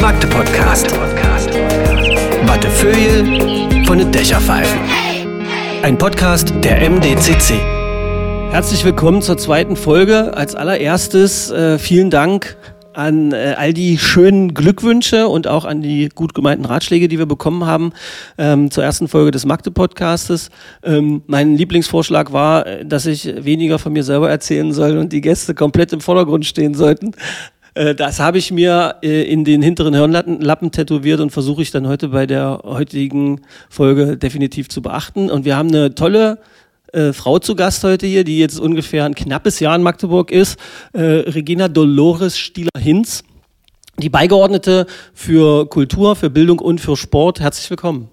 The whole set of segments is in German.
Magde Podcast. Wattefeuille von den Dächerpfeifen. Ein Podcast der MDCC. Herzlich willkommen zur zweiten Folge. Als allererstes äh, vielen Dank an äh, all die schönen Glückwünsche und auch an die gut gemeinten Ratschläge, die wir bekommen haben ähm, zur ersten Folge des Magde-Podcastes. Ähm, mein Lieblingsvorschlag war, äh, dass ich weniger von mir selber erzählen soll und die Gäste komplett im Vordergrund stehen sollten. Äh, Das habe ich mir äh, in den hinteren Hirnlappen Lappen tätowiert und versuche ich dann heute bei der heutigen Folge definitiv zu beachten. Und wir haben eine tolle äh, Frau zu Gast heute hier, die jetzt ungefähr ein knappes Jahr in Magdeburg ist, äh, Regina Dolores Stieler-Hinz, die Beigeordnete für Kultur, für Bildung und für Sport. Herzlich willkommen.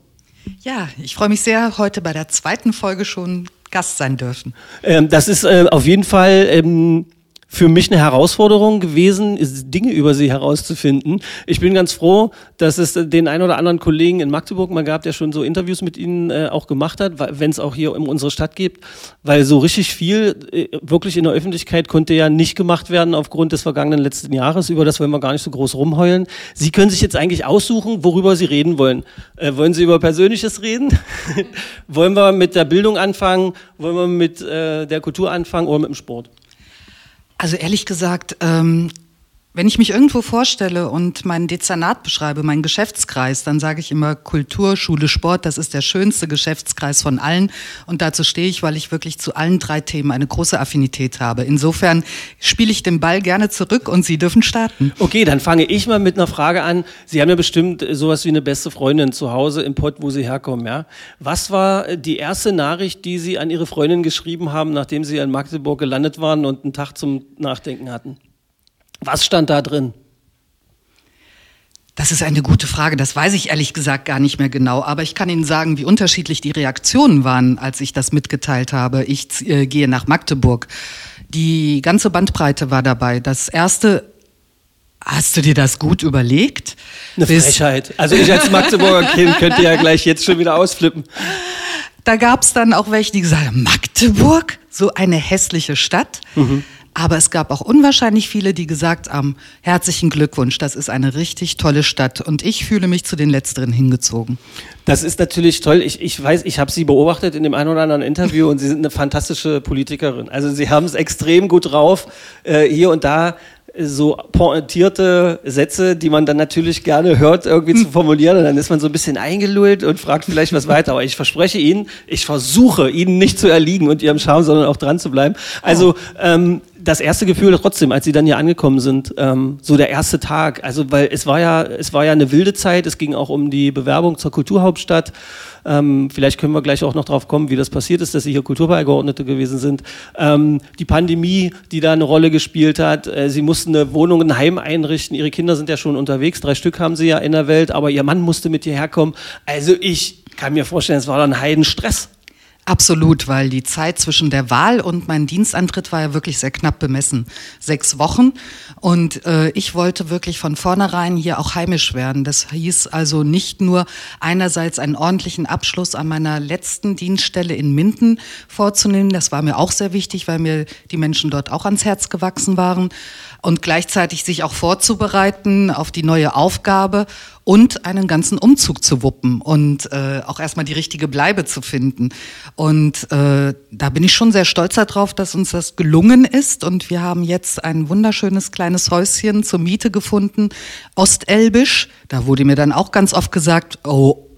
Ja, ich freue mich sehr, heute bei der zweiten Folge schon Gast sein dürfen. Ähm, das ist äh, auf jeden Fall ähm, für mich eine Herausforderung gewesen, Dinge über sie herauszufinden. Ich bin ganz froh, dass es den ein oder anderen Kollegen in Magdeburg mal gab, der schon so Interviews mit ihnen äh, auch gemacht hat, wenn es auch hier um unsere Stadt geht, weil so richtig viel äh, wirklich in der Öffentlichkeit konnte ja nicht gemacht werden aufgrund des vergangenen letzten Jahres. Über das wollen wir gar nicht so groß rumheulen. Sie können sich jetzt eigentlich aussuchen, worüber Sie reden wollen. Äh, wollen Sie über Persönliches reden? wollen wir mit der Bildung anfangen? Wollen wir mit äh, der Kultur anfangen oder mit dem Sport? Also ehrlich gesagt, ähm, wenn ich mich irgendwo vorstelle und mein Dezernat beschreibe, meinen Geschäftskreis, dann sage ich immer Kultur, Schule, Sport, das ist der schönste Geschäftskreis von allen. Und dazu stehe ich, weil ich wirklich zu allen drei Themen eine große Affinität habe. Insofern spiele ich den Ball gerne zurück und Sie dürfen starten. Okay, dann fange ich mal mit einer Frage an. Sie haben ja bestimmt sowas wie eine beste Freundin zu Hause im Pott, wo Sie herkommen, ja? Was war die erste Nachricht, die Sie an Ihre Freundin geschrieben haben, nachdem Sie in Magdeburg gelandet waren und einen Tag zum Nachdenken hatten? Was stand da drin? Das ist eine gute Frage. Das weiß ich ehrlich gesagt gar nicht mehr genau. Aber ich kann Ihnen sagen, wie unterschiedlich die Reaktionen waren, als ich das mitgeteilt habe. Ich äh, gehe nach Magdeburg. Die ganze Bandbreite war dabei. Das erste, hast du dir das gut überlegt? Eine Bis- Frechheit. Also ich als Magdeburger Kind könnte ja gleich jetzt schon wieder ausflippen. Da gab es dann auch welche, die gesagt haben, Magdeburg, so eine hässliche Stadt. Aber es gab auch unwahrscheinlich viele, die gesagt haben, herzlichen Glückwunsch, das ist eine richtig tolle Stadt. Und ich fühle mich zu den Letzteren hingezogen. Das ist natürlich toll. Ich, ich weiß, ich habe Sie beobachtet in dem einen oder anderen Interview und Sie sind eine fantastische Politikerin. Also Sie haben es extrem gut drauf, äh, hier und da äh, so pointierte Sätze, die man dann natürlich gerne hört, irgendwie zu formulieren. Und dann ist man so ein bisschen eingelullt und fragt vielleicht was weiter. Aber ich verspreche Ihnen, ich versuche Ihnen nicht zu erliegen und Ihrem Charme, sondern auch dran zu bleiben. Also ähm, das erste Gefühl trotzdem, als Sie dann hier angekommen sind, ähm, so der erste Tag. Also weil es war ja, es war ja eine wilde Zeit. Es ging auch um die Bewerbung zur Kulturhauptstadt. Ähm, vielleicht können wir gleich auch noch drauf kommen, wie das passiert ist, dass Sie hier Kulturbeigeordnete gewesen sind. Ähm, die Pandemie, die da eine Rolle gespielt hat. Äh, Sie mussten eine Wohnung, ein Heim einrichten. Ihre Kinder sind ja schon unterwegs. Drei Stück haben Sie ja in der Welt. Aber Ihr Mann musste mit hierher kommen. Also ich kann mir vorstellen, es war dann Heidenstress. Absolut, weil die Zeit zwischen der Wahl und meinem Dienstantritt war ja wirklich sehr knapp bemessen. Sechs Wochen. Und äh, ich wollte wirklich von vornherein hier auch heimisch werden. Das hieß also nicht nur einerseits einen ordentlichen Abschluss an meiner letzten Dienststelle in Minden vorzunehmen. Das war mir auch sehr wichtig, weil mir die Menschen dort auch ans Herz gewachsen waren. Und gleichzeitig sich auch vorzubereiten auf die neue Aufgabe und einen ganzen Umzug zu wuppen und äh, auch erstmal die richtige Bleibe zu finden. Und äh, da bin ich schon sehr stolz darauf, dass uns das gelungen ist. Und wir haben jetzt ein wunderschönes kleines Häuschen zur Miete gefunden, Ostelbisch. Da wurde mir dann auch ganz oft gesagt, oh,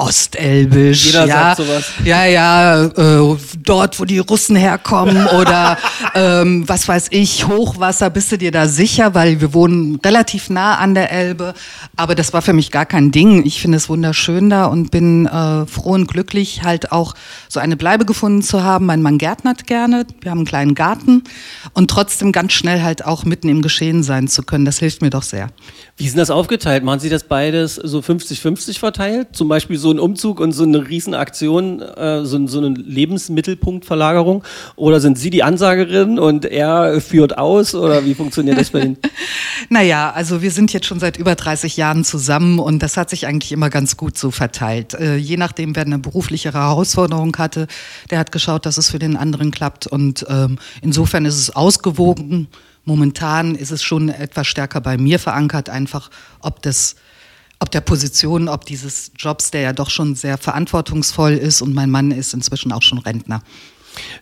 Ostelbisch. Jeder ja, sagt sowas. Ja, ja, äh, dort, wo die Russen herkommen oder ähm, was weiß ich, Hochwasser, bist du dir da sicher, weil wir wohnen relativ nah an der Elbe. Aber das war für mich gar kein Ding. Ich finde es wunderschön da und bin äh, froh und glücklich, halt auch so eine Bleibe gefunden zu haben. Mein Mann gärtnert gerne, wir haben einen kleinen Garten und trotzdem ganz schnell halt auch mitten im Geschehen sein zu können. Das hilft mir doch sehr. Wie ist denn das aufgeteilt? Machen Sie das beides so 50-50 verteilt? Zum Beispiel so ein Umzug und so eine Riesenaktion, äh, so, so eine Lebensmittelpunktverlagerung? Oder sind Sie die Ansagerin und er führt aus? Oder wie funktioniert das bei Ihnen? Naja, also wir sind jetzt schon seit über 30 Jahren zusammen und das hat sich eigentlich immer ganz gut so verteilt. Äh, je nachdem, wer eine berufliche Herausforderung hatte, der hat geschaut, dass es für den anderen klappt. Und ähm, insofern ist es ausgewogen. Momentan ist es schon etwas stärker bei mir verankert, einfach ob das ob der Position, ob dieses Jobs, der ja doch schon sehr verantwortungsvoll ist und mein Mann ist inzwischen auch schon Rentner.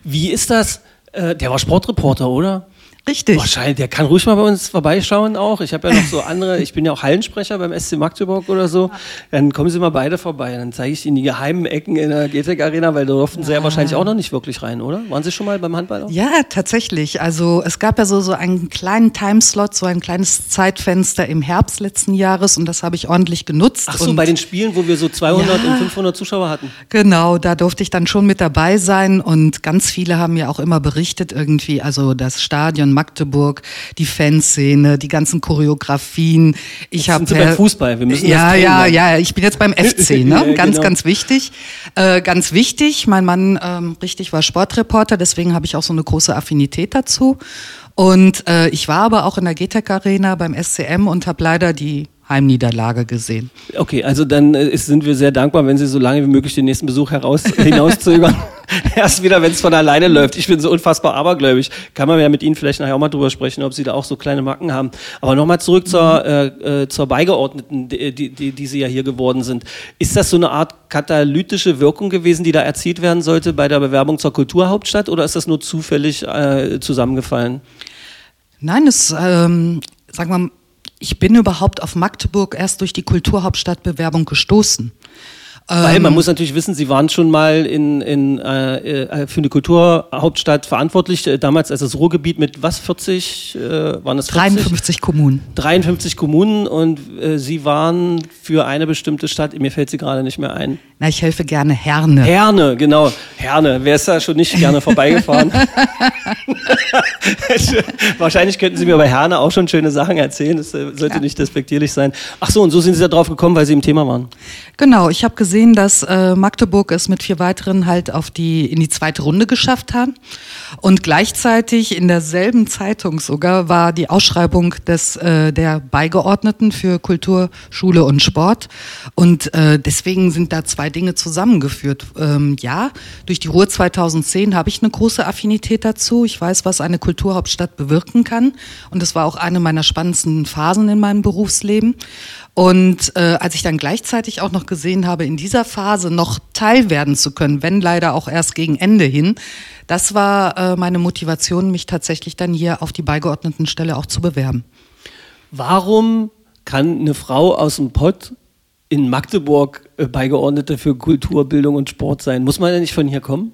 Wie ist das? Äh, der war Sportreporter, oder? Richtig. Wahrscheinlich, der kann ruhig mal bei uns vorbeischauen auch. Ich habe ja noch so andere, ich bin ja auch Hallensprecher beim SC Magdeburg oder so. Dann kommen Sie mal beide vorbei. Dann zeige ich Ihnen die geheimen Ecken in der GTEC Arena, weil da durften Sie ja wahrscheinlich auch noch nicht wirklich rein, oder? Waren Sie schon mal beim Handball? Auch? Ja, tatsächlich. Also es gab ja so, so einen kleinen Timeslot, so ein kleines Zeitfenster im Herbst letzten Jahres und das habe ich ordentlich genutzt. Ach so, und bei den Spielen, wo wir so 200 Ja. und 500 Zuschauer hatten. Genau, da durfte ich dann schon mit dabei sein und ganz viele haben ja auch immer berichtet irgendwie, also das Stadion Magdeburg, die Fanszene, die ganzen Choreografien. Ich habe beim Fußball, wir müssen ja, ja, ja, ich bin jetzt beim FC, ne? Ja, ganz, genau. ganz wichtig, äh, ganz wichtig. Mein Mann ähm, richtig war Sportreporter, deswegen habe ich auch so eine große Affinität dazu. Und äh, ich war aber auch in der GTEC Arena beim SCM und habe leider die Heimniederlage gesehen. Okay, also dann äh, ist, sind wir sehr dankbar, wenn Sie so lange wie möglich den nächsten Besuch heraus, hinauszögern. Erst wieder, wenn es von alleine läuft. Ich bin so unfassbar abergläubig. Kann man ja mit Ihnen vielleicht nachher auch mal drüber sprechen, ob Sie da auch so kleine Macken haben. Aber nochmal zurück zur, äh, äh, zur Beigeordneten, die, die, die, die Sie ja hier geworden sind. Ist das so eine Art katalytische Wirkung gewesen, die da erzielt werden sollte bei der Bewerbung zur Kulturhauptstadt oder ist das nur zufällig äh, zusammengefallen? Nein, es, ähm, sagen wir mal, ich bin überhaupt auf Magdeburg erst durch die Kulturhauptstadtbewerbung gestoßen. Weil Ähm. man muss natürlich wissen, Sie waren schon mal in, in, äh, äh, für eine Kulturhauptstadt verantwortlich, äh, damals als das Ruhrgebiet mit was, 40, äh, waren das 40? 53 Kommunen. 53 Kommunen und äh, Sie waren für eine bestimmte Stadt, mir fällt sie gerade nicht mehr ein. Na, ich helfe gerne Herne. Herne, genau, Herne. Wer ist da schon nicht gerne vorbeigefahren? Wahrscheinlich könnten Sie mir bei Herne auch schon schöne Sachen erzählen, das äh, sollte nicht despektierlich sein. Ach so, und so sind Sie da drauf gekommen, weil Sie im Thema waren. Genau, ich habe gesehen, dass äh, Magdeburg es mit vier weiteren halt auf die in die zweite Runde geschafft hat und gleichzeitig in derselben Zeitung sogar war die Ausschreibung des äh, der Beigeordneten für Kultur, Schule und Sport und äh, deswegen sind da zwei Dinge zusammengeführt. Ähm, ja, durch die Ruhr 2010 habe ich eine große Affinität dazu. Ich weiß, was eine Kulturhauptstadt bewirken kann und das war auch eine meiner spannendsten Phasen in meinem Berufsleben. Und äh, als ich dann gleichzeitig auch noch gesehen habe, in dieser Phase noch Teil werden zu können, wenn leider auch erst gegen Ende hin, das war äh, meine Motivation, mich tatsächlich dann hier auf die beigeordneten Stelle auch zu bewerben. Warum kann eine Frau aus dem Pott in Magdeburg äh, Beigeordnete für Kultur, Bildung und Sport sein? Muss man ja nicht von hier kommen?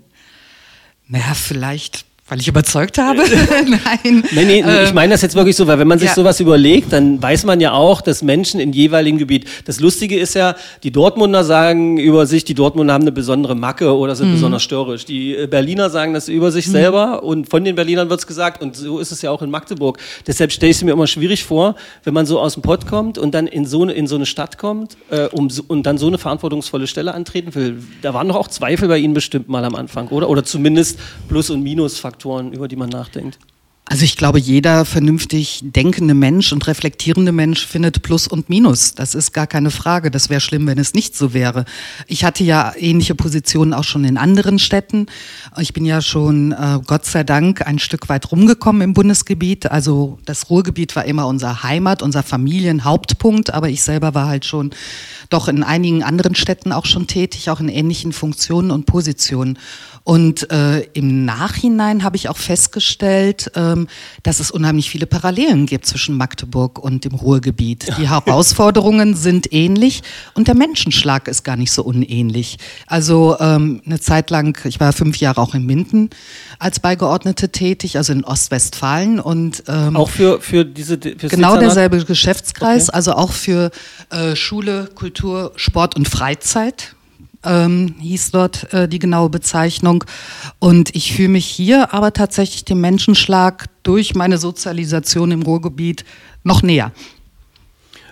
Naja, vielleicht, weil ich überzeugt habe. Nein. Nee, nee, ich meine das jetzt wirklich so, weil wenn man sich ja. sowas überlegt, dann weiß man ja auch, dass Menschen in jeweiligen Gebiet. Das Lustige ist ja, die Dortmunder sagen über sich, die Dortmunder haben eine besondere Macke oder Mhm. sind besonders störrisch. Die äh, Berliner sagen das über sich selber und von den Berlinern wird's gesagt und so ist es ja auch in Magdeburg. Deshalb stelle ich es mir immer schwierig vor, wenn man so aus dem Pott kommt und dann in so eine, in so eine Stadt kommt äh, um, so- und dann so eine verantwortungsvolle Stelle antreten will. Da waren doch auch Zweifel bei Ihnen bestimmt mal am Anfang, oder? Oder zumindest Plus- und Minusfaktoren, über die man nachdenkt. Also ich glaube, jeder vernünftig denkende Mensch und reflektierende Mensch findet Plus und Minus. Das ist gar keine Frage. Das wäre schlimm, wenn es nicht so wäre. Ich hatte ja ähnliche Positionen auch schon in anderen Städten. Ich bin ja schon, äh, Gott sei Dank, ein Stück weit rumgekommen im Bundesgebiet. Also das Ruhrgebiet war immer unser Heimat, unser Familienhauptpunkt. Aber ich selber war halt schon doch in einigen anderen Städten auch schon tätig, auch in ähnlichen Funktionen und Positionen. Und äh, im Nachhinein habe ich auch festgestellt, ähm, dass es unheimlich viele Parallelen gibt zwischen Magdeburg und dem Ruhrgebiet. Die Herausforderungen sind ähnlich und der Menschenschlag ist gar nicht so unähnlich. Also ähm, eine Zeit lang, ich war fünf Jahre auch in Minden als Beigeordnete tätig, also in Ostwestfalen und ähm, Auch für, für diese fürs Genau derselbe Geschäftskreis, Okay. also auch für äh, Schule, Kultur, Sport und Freizeit ähm, hieß dort äh, die genaue Bezeichnung. Und ich fühle mich hier aber tatsächlich dem Menschenschlag durch meine Sozialisation im Ruhrgebiet noch näher.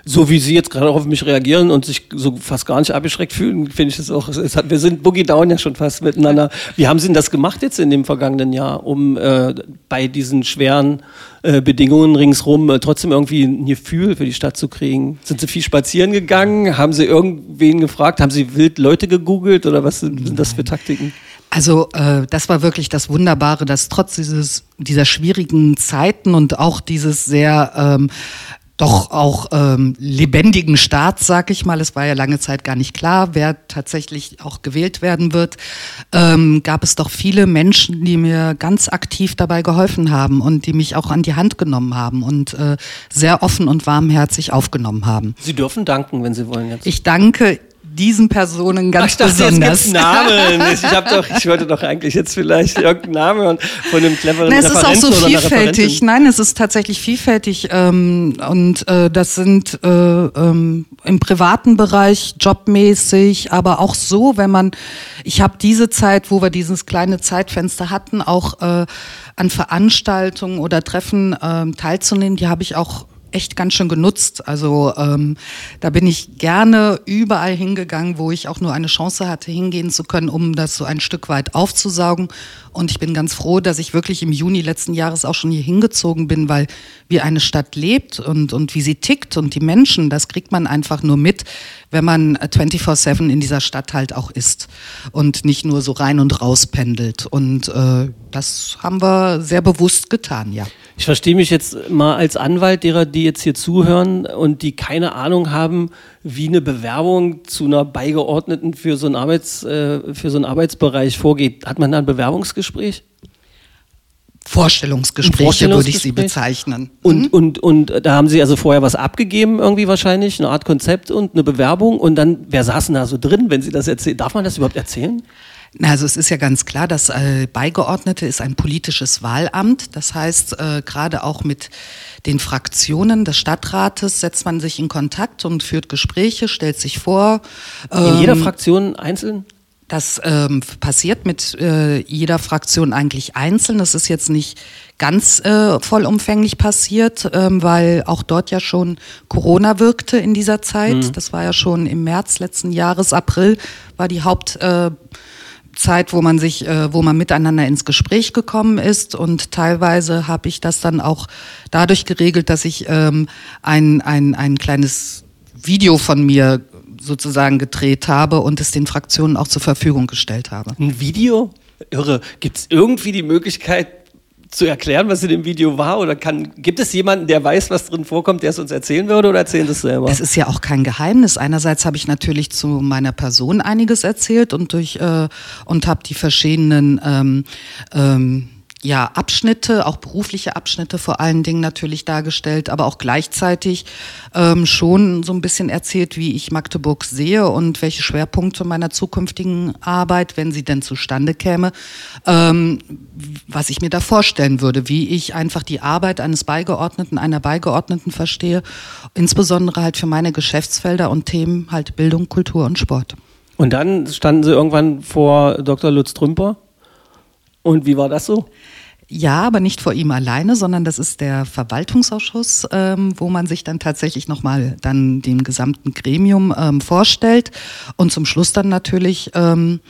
So wie Sie jetzt gerade auf mich reagieren und sich so fast gar nicht abgeschreckt fühlen, finde ich es auch. Es hat, wir sind Boogie Down ja schon fast miteinander. Wie haben Sie denn das gemacht jetzt in dem vergangenen Jahr, um äh, bei diesen schweren äh, Bedingungen ringsrum äh, trotzdem irgendwie ein Gefühl für die Stadt zu kriegen? Sind Sie viel spazieren gegangen? Haben Sie irgendwen gefragt? Haben Sie wild Leute gegoogelt oder was sind, sind das für Taktiken? Also äh, das war wirklich das Wunderbare, dass trotz dieses, dieser schwierigen Zeiten und auch dieses sehr ähm, doch auch ähm, lebendigen Staats, sag ich mal. Es war ja lange Zeit gar nicht klar, wer tatsächlich auch gewählt werden wird. Ähm, gab es doch viele Menschen, die mir ganz aktiv dabei geholfen haben und die mich auch an die Hand genommen haben und äh, sehr offen und warmherzig aufgenommen haben. Sie dürfen danken, wenn Sie wollen jetzt. Ich danke diesen Personen ganz Ach, ich dachte, besonders. Jetzt Namen. Ich, hab doch, ich wollte doch eigentlich jetzt vielleicht irgendeinen Namen von einem cleveren Na, es ist auch Referenten so vielfältig. Nein, es ist tatsächlich vielfältig. Ähm, und äh, das sind äh, ähm, im privaten Bereich jobmäßig, aber auch so, wenn man, ich habe diese Zeit, wo wir dieses kleine Zeitfenster hatten, auch äh, an Veranstaltungen oder Treffen ähm, teilzunehmen, die habe ich auch echt ganz schön genutzt. Also ähm, da bin ich gerne überall hingegangen, wo ich auch nur eine Chance hatte, hingehen zu können, um das so ein Stück weit aufzusaugen. Und ich bin ganz froh, dass ich wirklich im Juni letzten Jahres auch schon hier hingezogen bin, weil wie eine Stadt lebt und, und wie sie tickt und die Menschen, das kriegt man einfach nur mit, wenn man 24-7 in dieser Stadt halt auch ist und nicht nur so rein und raus pendelt. Und äh, das haben wir sehr bewusst getan, ja. Ich verstehe mich jetzt mal als Anwalt derer, die jetzt hier zuhören und die keine Ahnung haben, wie eine Bewerbung zu einer Beigeordneten für so einen, Arbeits, äh, für so einen Arbeitsbereich vorgeht. Hat man da ein Bewerbungsgespräch? Vorstellungsgespräche Ein würde ich sie Vorstellungsgespräch? bezeichnen. Und, und, und da haben Sie also vorher was abgegeben, irgendwie wahrscheinlich, eine Art Konzept und eine Bewerbung. Und dann, wer saß denn da so drin, wenn Sie das erzählen? Darf man das überhaupt erzählen? Also es ist ja ganz klar, dass äh, Beigeordnete ist ein politisches Wahlamt. Das heißt, äh, gerade auch mit den Fraktionen des Stadtrates setzt man sich in Kontakt und führt Gespräche, stellt sich vor. In jeder Ähm, Fraktion einzeln? Das ähm, passiert mit äh, jeder Fraktion eigentlich einzeln. Das ist jetzt nicht ganz äh, vollumfänglich passiert, ähm, weil auch dort ja schon Corona wirkte in dieser Zeit. Das war ja schon im März letzten Jahres, April war die Haupt. Äh, Zeit, wo man sich, äh, wo man miteinander ins Gespräch gekommen ist und teilweise habe ich das dann auch dadurch geregelt, dass ich ähm, ein, ein, ein kleines Video von mir sozusagen gedreht habe und es den Fraktionen auch zur Verfügung gestellt habe. Ein Video? Irre. Gibt es irgendwie die Möglichkeit zu erklären, was in dem Video war? Oder kann, gibt es jemanden, der weiß, was drin vorkommt, der es uns erzählen würde oder erzählen es selber? Es ist ja auch kein Geheimnis. Einerseits habe ich natürlich zu meiner Person einiges erzählt und durch äh, und habe die verschiedenen ähm, ähm, ja, Abschnitte, auch berufliche Abschnitte vor allen Dingen natürlich dargestellt, aber auch gleichzeitig ähm, schon so ein bisschen erzählt, wie ich Magdeburg sehe und welche Schwerpunkte meiner zukünftigen Arbeit, wenn sie denn zustande käme, ähm, was ich mir da vorstellen würde, wie ich einfach die Arbeit eines Beigeordneten, einer Beigeordneten verstehe, insbesondere halt für meine Geschäftsfelder und Themen halt Bildung, Kultur und Sport. Und dann standen Sie irgendwann vor Dr. Lutz Trümper. Und wie war das so? Ja, aber nicht vor ihm alleine, sondern das ist der Verwaltungsausschuss, ähm, wo man sich dann tatsächlich nochmal dann dem gesamten Gremium ähm, vorstellt und zum Schluss dann natürlich ähm,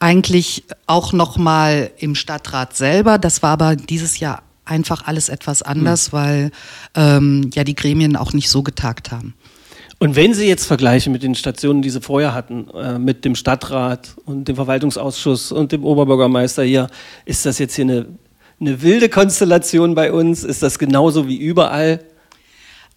eigentlich auch nochmal im Stadtrat selber. Das war aber dieses Jahr einfach alles etwas anders, weil ähm, ja die Gremien auch nicht so getagt haben. Und wenn Sie jetzt vergleichen mit den Stationen, die Sie vorher hatten, äh, mit dem Stadtrat und dem Verwaltungsausschuss und dem Oberbürgermeister hier, ist das jetzt hier eine, eine wilde Konstellation bei uns? Ist das genauso wie überall?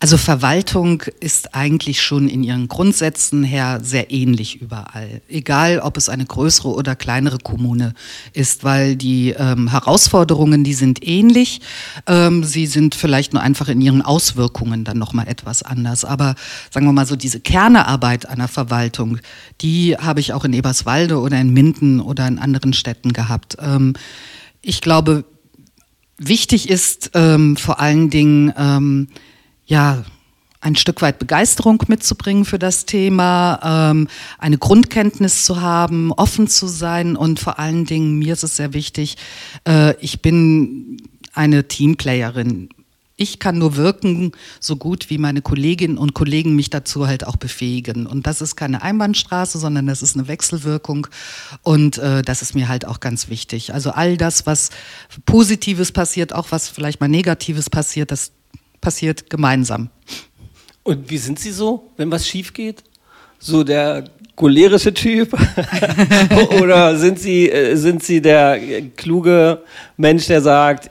Also Verwaltung ist eigentlich schon in ihren Grundsätzen her sehr ähnlich überall. Egal, ob es eine größere oder kleinere Kommune ist, weil die ähm, Herausforderungen, die sind ähnlich. Ähm, sie sind vielleicht nur einfach in ihren Auswirkungen dann nochmal etwas anders. Aber sagen wir mal so, diese Kernearbeit einer Verwaltung, die habe ich auch in Eberswalde oder in Minden oder in anderen Städten gehabt. Ähm, ich glaube, wichtig ist ähm, vor allen Dingen, ähm, ja, ein Stück weit Begeisterung mitzubringen für das Thema, ähm, eine Grundkenntnis zu haben, offen zu sein und vor allen Dingen, mir ist es sehr wichtig, äh, ich bin eine Teamplayerin. Ich kann nur wirken, so gut wie meine Kolleginnen und Kollegen mich dazu halt auch befähigen. Und das ist keine Einbahnstraße, sondern das ist eine Wechselwirkung. Und äh, das ist mir halt auch ganz wichtig. Also all das, was Positives passiert, auch was vielleicht mal Negatives passiert, das passiert gemeinsam. Und wie sind Sie so, wenn was schief geht? So der cholerische Typ? Oder sind Sie, äh, sind Sie der kluge Mensch, der sagt,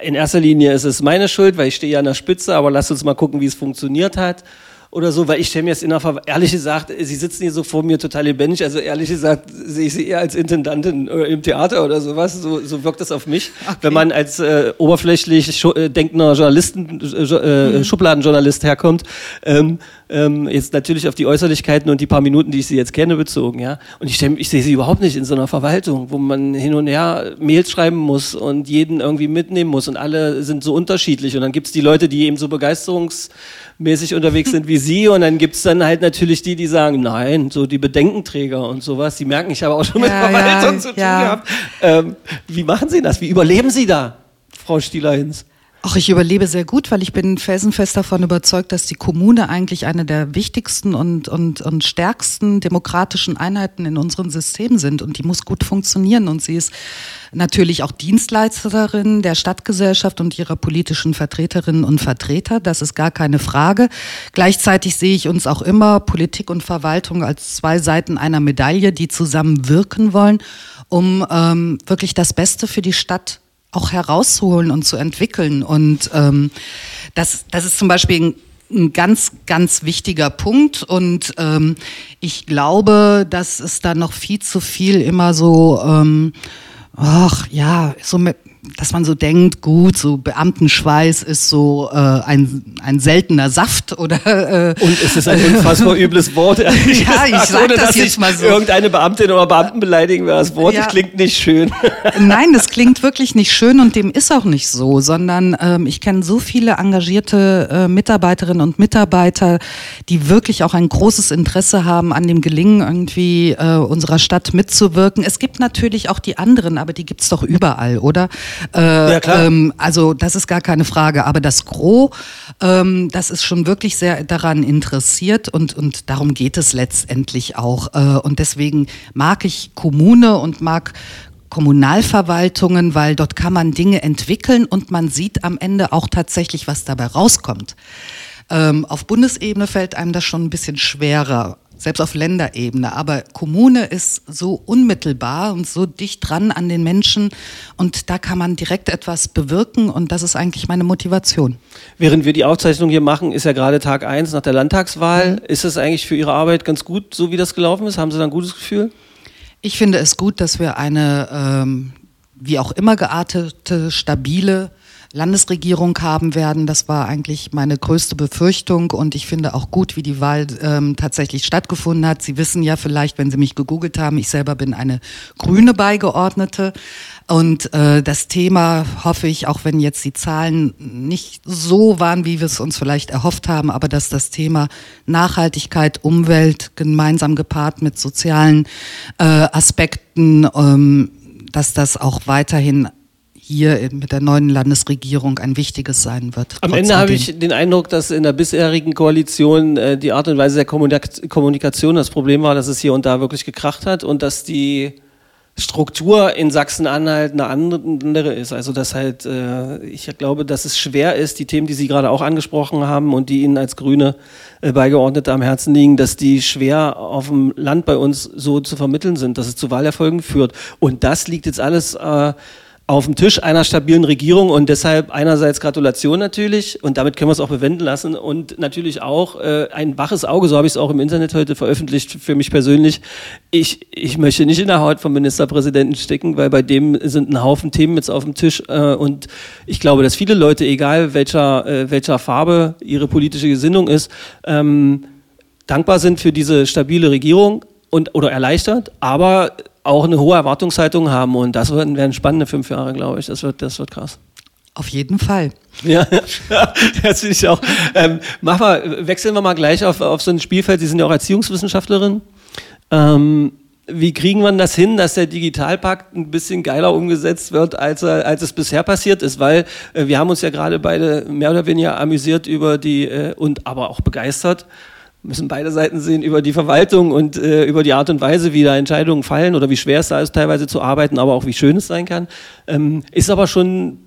in erster Linie ist es meine Schuld, weil ich stehe ja an der Spitze, aber lass uns mal gucken, wie es funktioniert hat oder so, weil ich stelle mir jetzt in der Ver ehrlich gesagt, Sie sitzen hier so vor mir total lebendig, also ehrlich gesagt sehe ich Sie eher als Intendantin äh, im Theater oder sowas, so, so wirkt das auf mich. Okay. Wenn man als äh, oberflächlich äh, denkender Journalisten, äh, äh, mhm. Schubladenjournalist herkommt, ähm, ähm, jetzt natürlich auf die Äußerlichkeiten und die paar Minuten, die ich Sie jetzt kenne, bezogen, ja. Und ich, stell, ich sehe Sie überhaupt nicht in so einer Verwaltung, wo man hin und her Mails schreiben muss und jeden irgendwie mitnehmen muss und alle sind so unterschiedlich und dann gibt es die Leute, die eben so begeisterungs mäßig unterwegs sind wie Sie und dann gibt es dann halt natürlich die, die sagen, nein, so die Bedenkenträger und sowas, die merken, ich habe auch schon mit ja, Verwaltung ja, zu tun ja. gehabt. Ähm, wie machen Sie das? Wie überleben Sie da, Frau Stieler-Hinz? Ach, ich überlebe sehr gut, weil ich bin felsenfest davon überzeugt, dass die Kommune eigentlich eine der wichtigsten und, und, und stärksten demokratischen Einheiten in unserem System sind und die muss gut funktionieren und sie ist natürlich auch Dienstleisterin der Stadtgesellschaft und ihrer politischen Vertreterinnen und Vertreter. Das ist gar keine Frage. Gleichzeitig sehe ich uns auch immer Politik und Verwaltung als zwei Seiten einer Medaille, die zusammen wirken wollen, um ähm, wirklich das Beste für die Stadt auch herauszuholen und zu entwickeln. Und ähm, das, das ist zum Beispiel ein, ein ganz, ganz wichtiger Punkt. Und ähm, ich glaube, dass es da noch viel zu viel immer so, ähm, ach ja, so mit, dass man so denkt, gut, so Beamtenschweiß ist so äh, ein, ein seltener Saft oder äh, und es ist ein unfassbar übles Wort. ja, ich sage ohne, das jetzt mal so. Irgendeine Beamtin oder Beamten beleidigen, weil das Wort ja. klingt nicht schön. Nein, das klingt wirklich nicht schön und dem ist auch nicht so, sondern ähm, ich kenne so viele engagierte äh, Mitarbeiterinnen und Mitarbeiter, die wirklich auch ein großes Interesse haben, an dem Gelingen irgendwie äh, unserer Stadt mitzuwirken. Es gibt natürlich auch die anderen, aber die gibt's doch überall, oder? Äh, ja, klar. Ähm, also das ist gar keine Frage. Aber das Gros, ähm, das ist schon wirklich sehr daran interessiert und, und darum geht es letztendlich auch. Äh, und deswegen mag ich Kommune und mag Kommunalverwaltungen, weil dort kann man Dinge entwickeln und man sieht am Ende auch tatsächlich, was dabei rauskommt. Ähm, auf Bundesebene fällt einem das schon ein bisschen schwerer selbst auf Länderebene. Aber Kommune ist so unmittelbar und so dicht dran an den Menschen und da kann man direkt etwas bewirken und das ist eigentlich meine Motivation. Während wir die Aufzeichnung hier machen, ist ja gerade Tag 1 nach der Landtagswahl. Mhm. Ist es eigentlich für Ihre Arbeit ganz gut, so wie das gelaufen ist? Haben Sie da ein gutes Gefühl? Ich finde es gut, dass wir eine ähm, wie auch immer geartete, stabile Landesregierung haben werden. Das war eigentlich meine größte Befürchtung und ich finde auch gut, wie die Wahl ähm, tatsächlich stattgefunden hat. Sie wissen ja vielleicht, wenn Sie mich gegoogelt haben, ich selber bin eine grüne Beigeordnete. Und äh, das Thema hoffe ich, auch wenn jetzt die Zahlen nicht so waren, wie wir es uns vielleicht erhofft haben, aber dass das Thema Nachhaltigkeit, Umwelt gemeinsam gepaart mit sozialen äh, Aspekten, ähm, dass das auch weiterhin hier mit der neuen Landesregierung ein wichtiges sein wird. Am Ende habe ich den Eindruck, dass in der bisherigen Koalition äh, die Art und Weise der Kommunikation das Problem war, dass es hier und da wirklich gekracht hat und dass die Struktur in Sachsen-Anhalt eine andere ist. Also dass halt, äh, ich glaube, dass es schwer ist, die Themen, die Sie gerade auch angesprochen haben und die Ihnen als Grüne äh, Beigeordnete am Herzen liegen, dass die schwer auf dem Land bei uns so zu vermitteln sind, dass es zu Wahlerfolgen führt. Und das liegt jetzt alles äh, auf dem Tisch einer stabilen Regierung und deshalb einerseits Gratulation natürlich und damit können wir es auch bewenden lassen und natürlich auch äh, ein waches Auge, so habe ich es auch im Internet heute veröffentlicht für mich persönlich. Ich, ich möchte nicht in der Haut vom Ministerpräsidenten stecken, weil bei dem sind ein Haufen Themen jetzt auf dem Tisch äh, und ich glaube, dass viele Leute, egal welcher, äh, welcher Farbe ihre politische Gesinnung ist, ähm, dankbar sind für diese stabile Regierung und oder erleichtert, aber auch eine hohe Erwartungshaltung haben und das werden, werden spannende fünf Jahre, glaube ich. Das wird, das wird krass. Auf jeden Fall. Ja, das finde ich auch. Ähm, mach mal, wechseln wir mal gleich auf, auf so ein Spielfeld. Sie sind ja auch Erziehungswissenschaftlerin. Ähm, wie kriegen wir das hin, dass der Digitalpakt ein bisschen geiler umgesetzt wird, als, er, als es bisher passiert ist? Weil äh, wir haben uns ja gerade beide mehr oder weniger amüsiert über die äh, und aber auch begeistert müssen beide Seiten sehen über die Verwaltung und äh, über die Art und Weise, wie da Entscheidungen fallen oder wie schwer es da ist, teilweise zu arbeiten, aber auch wie schön es sein kann. Ähm, ist aber schon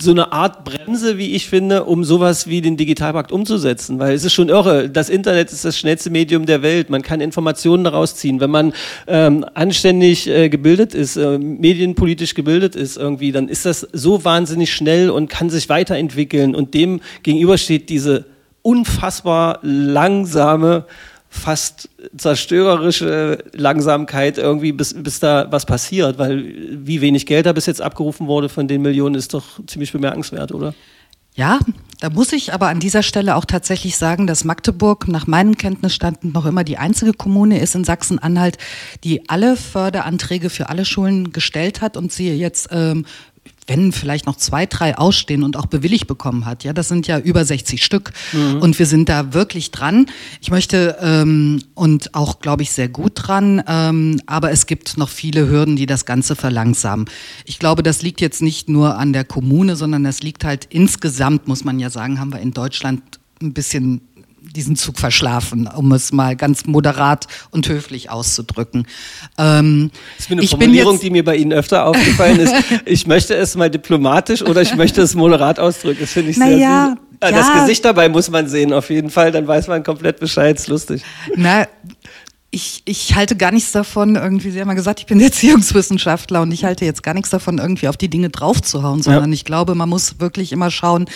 so eine Art Bremse, wie ich finde, um sowas wie den Digitalpakt umzusetzen. Weil es ist schon irre. Das Internet ist das schnellste Medium der Welt. Man kann Informationen daraus ziehen. Wenn man ähm, anständig äh, gebildet ist, äh, medienpolitisch gebildet ist irgendwie, dann ist das so wahnsinnig schnell und kann sich weiterentwickeln. Und dem gegenüber steht diese unfassbar langsame, fast zerstörerische Langsamkeit irgendwie, bis, bis da was passiert, weil wie wenig Geld da bis jetzt abgerufen wurde von den Millionen ist doch ziemlich bemerkenswert, oder? Ja, da muss ich aber an dieser Stelle auch tatsächlich sagen, dass Magdeburg nach meinem Kenntnisstand noch immer die einzige Kommune ist in Sachsen-Anhalt, die alle Förderanträge für alle Schulen gestellt hat und sie jetzt ähm, wenn vielleicht noch zwei, drei ausstehen und auch bewilligt bekommen hat. Ja, das sind ja über 60 Stück. Mhm. Und wir sind da wirklich dran. Ich möchte ähm, und auch, glaube ich, sehr gut dran. Ähm, aber es gibt noch viele Hürden, die das Ganze verlangsamen. Ich glaube, das liegt jetzt nicht nur an der Kommune, sondern das liegt halt insgesamt, muss man ja sagen, haben wir in Deutschland ein bisschen diesen Zug verschlafen, um es mal ganz moderat und höflich auszudrücken. Ähm, das ist eine ich Formulierung, die mir bei Ihnen öfter aufgefallen ist. Ich möchte es mal diplomatisch oder ich möchte es moderat ausdrücken. Das finde ich sehr naja, süß. Das ja. Gesicht dabei muss man sehen, auf jeden Fall. Dann weiß man komplett Bescheid. Ist lustig. Na, ich, ich halte gar nichts davon, irgendwie, Sie haben ja gesagt, ich bin Erziehungswissenschaftler und ich halte jetzt gar nichts davon, irgendwie auf die Dinge draufzuhauen, sondern ja. ich glaube, man muss wirklich immer schauen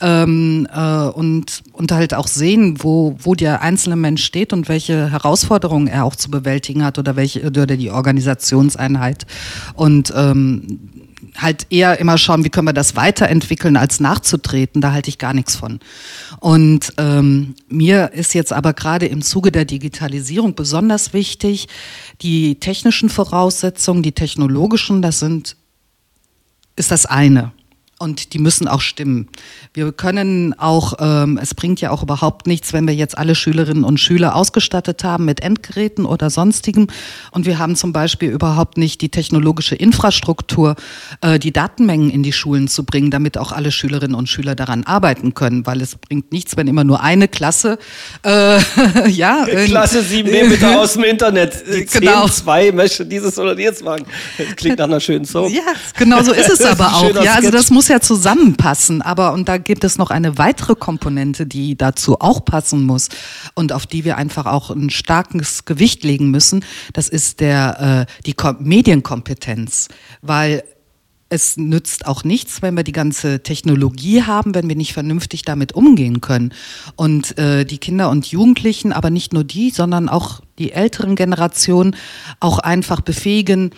ähm, äh, und, und halt auch sehen, wo, wo der einzelne Mensch steht und welche Herausforderungen er auch zu bewältigen hat oder welche oder die Organisationseinheit. Und ähm, halt eher immer schauen, wie können wir das weiterentwickeln, als nachzutreten. Da halte ich gar nichts von. Und ähm, mir ist jetzt aber gerade im Zuge der Digitalisierung besonders wichtig, die technischen Voraussetzungen, die technologischen, das sind, ist das eine und die müssen auch stimmen. Wir können auch, ähm, es bringt ja auch überhaupt nichts, wenn wir jetzt alle Schülerinnen und Schüler ausgestattet haben mit Endgeräten oder sonstigem und wir haben zum Beispiel überhaupt nicht die technologische Infrastruktur, äh, die Datenmengen in die Schulen zu bringen, damit auch alle Schülerinnen und Schüler daran arbeiten können, weil es bringt nichts, wenn immer nur eine Klasse, äh, ja. Klasse 7 nehmen bitte aus dem Internet. Die 10, genau. 2 möchte dieses oder jetzt machen. Das klingt nach einer schönen Soap. Ja, genau so ist es aber auch. Ja, also das muss muss ja zusammenpassen, aber und da gibt es noch eine weitere Komponente, die dazu auch passen muss und auf die wir einfach auch ein starkes Gewicht legen müssen. Das ist der äh, die Ko Medienkompetenz, weil es nützt auch nichts, wenn wir die ganze Technologie haben, wenn wir nicht vernünftig damit umgehen können. Und äh, die Kinder und Jugendlichen, aber nicht nur die, sondern auch die älteren Generationen auch einfach befähigen,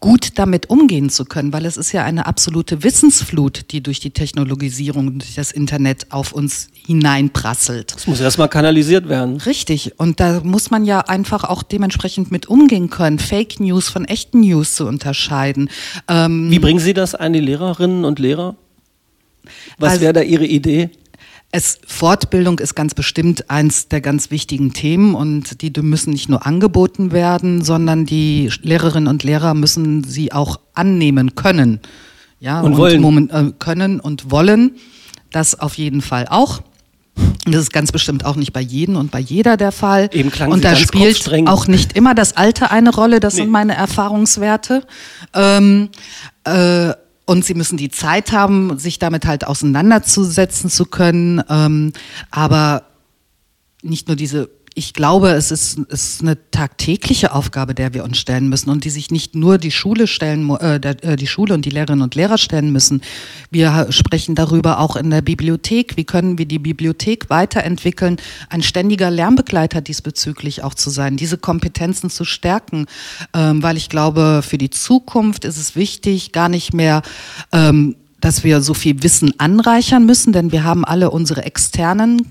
gut damit umgehen zu können, weil es ist ja eine absolute Wissensflut, die durch die Technologisierung und durch das Internet auf uns hineinprasselt. Das muss erstmal kanalisiert werden. Richtig. Und da muss man ja einfach auch dementsprechend mit umgehen können, Fake News von echten News zu unterscheiden. Ähm Wie bringen Sie das an die Lehrerinnen und Lehrer? Was also, wäre da Ihre Idee? Es, Fortbildung ist ganz bestimmt eins der ganz wichtigen Themen und die müssen nicht nur angeboten werden, sondern die Lehrerinnen und Lehrer müssen sie auch annehmen können. Ja, und, und wollen. Moment, äh, können und wollen. Das auf jeden Fall auch. Das ist ganz bestimmt auch nicht bei jedem und bei jeder der Fall. Eben klang und da spielt auch nicht immer das Alter eine Rolle. Das nee. sind meine Erfahrungswerte. Ähm, äh, und sie müssen die Zeit haben, sich damit halt auseinanderzusetzen zu können. Ähm, aber nicht nur diese ich glaube, es ist, ist eine tagtägliche Aufgabe, der wir uns stellen müssen und die sich nicht nur die Schule stellen, äh, äh, die Schule und die Lehrerinnen und Lehrer stellen müssen. Wir sprechen darüber auch in der Bibliothek. Wie können wir die Bibliothek weiterentwickeln, ein ständiger Lernbegleiter diesbezüglich auch zu sein, diese Kompetenzen zu stärken, ähm, weil ich glaube, für die Zukunft ist es wichtig, gar nicht mehr ähm, dass wir so viel Wissen anreichern müssen, denn wir haben alle unsere externen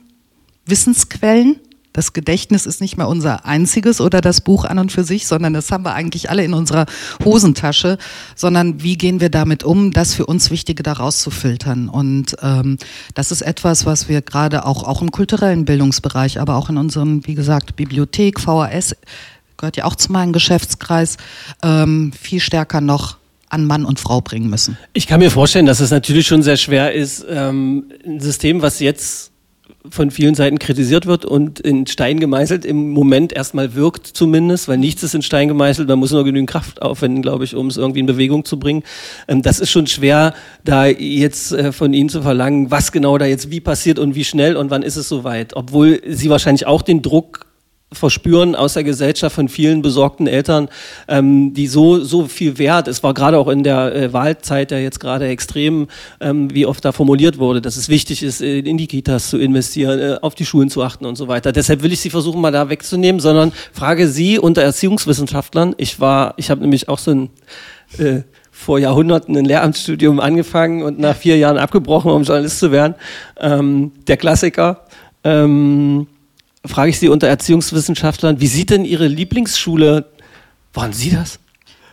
Wissensquellen das Gedächtnis ist nicht mehr unser einziges oder das Buch an und für sich, sondern das haben wir eigentlich alle in unserer Hosentasche, sondern wie gehen wir damit um, das für uns Wichtige daraus zu filtern. Und ähm, das ist etwas, was wir gerade auch, auch im kulturellen Bildungsbereich, aber auch in unseren, wie gesagt, Bibliothek, VHS, gehört ja auch zu meinem Geschäftskreis, ähm, viel stärker noch an Mann und Frau bringen müssen. Ich kann mir vorstellen, dass es natürlich schon sehr schwer ist, ähm, ein System, was jetzt von vielen Seiten kritisiert wird und in Stein gemeißelt im Moment erstmal wirkt zumindest, weil nichts ist in Stein gemeißelt, man muss nur genügend Kraft aufwenden, glaube ich, um es irgendwie in Bewegung zu bringen. Ähm, das ist schon schwer, da jetzt äh, von Ihnen zu verlangen, was genau da jetzt wie passiert und wie schnell und wann ist es soweit. Obwohl Sie wahrscheinlich auch den Druck verspüren aus der Gesellschaft von vielen besorgten Eltern, ähm, die so so viel wert. Es war gerade auch in der äh, Wahlzeit ja jetzt gerade extrem, ähm, wie oft da formuliert wurde, dass es wichtig ist, äh, in die Kitas zu investieren, äh, auf die Schulen zu achten und so weiter. Deshalb will ich Sie versuchen, mal da wegzunehmen, sondern frage Sie unter Erziehungswissenschaftlern. Ich war, ich habe nämlich auch so ein äh, vor Jahrhunderten ein Lehramtsstudium angefangen und nach vier Jahren abgebrochen, um Journalist zu werden. Ähm, der Klassiker. Ähm, frage ich Sie unter Erziehungswissenschaftlern, wie sieht denn Ihre Lieblingsschule, waren Sie das?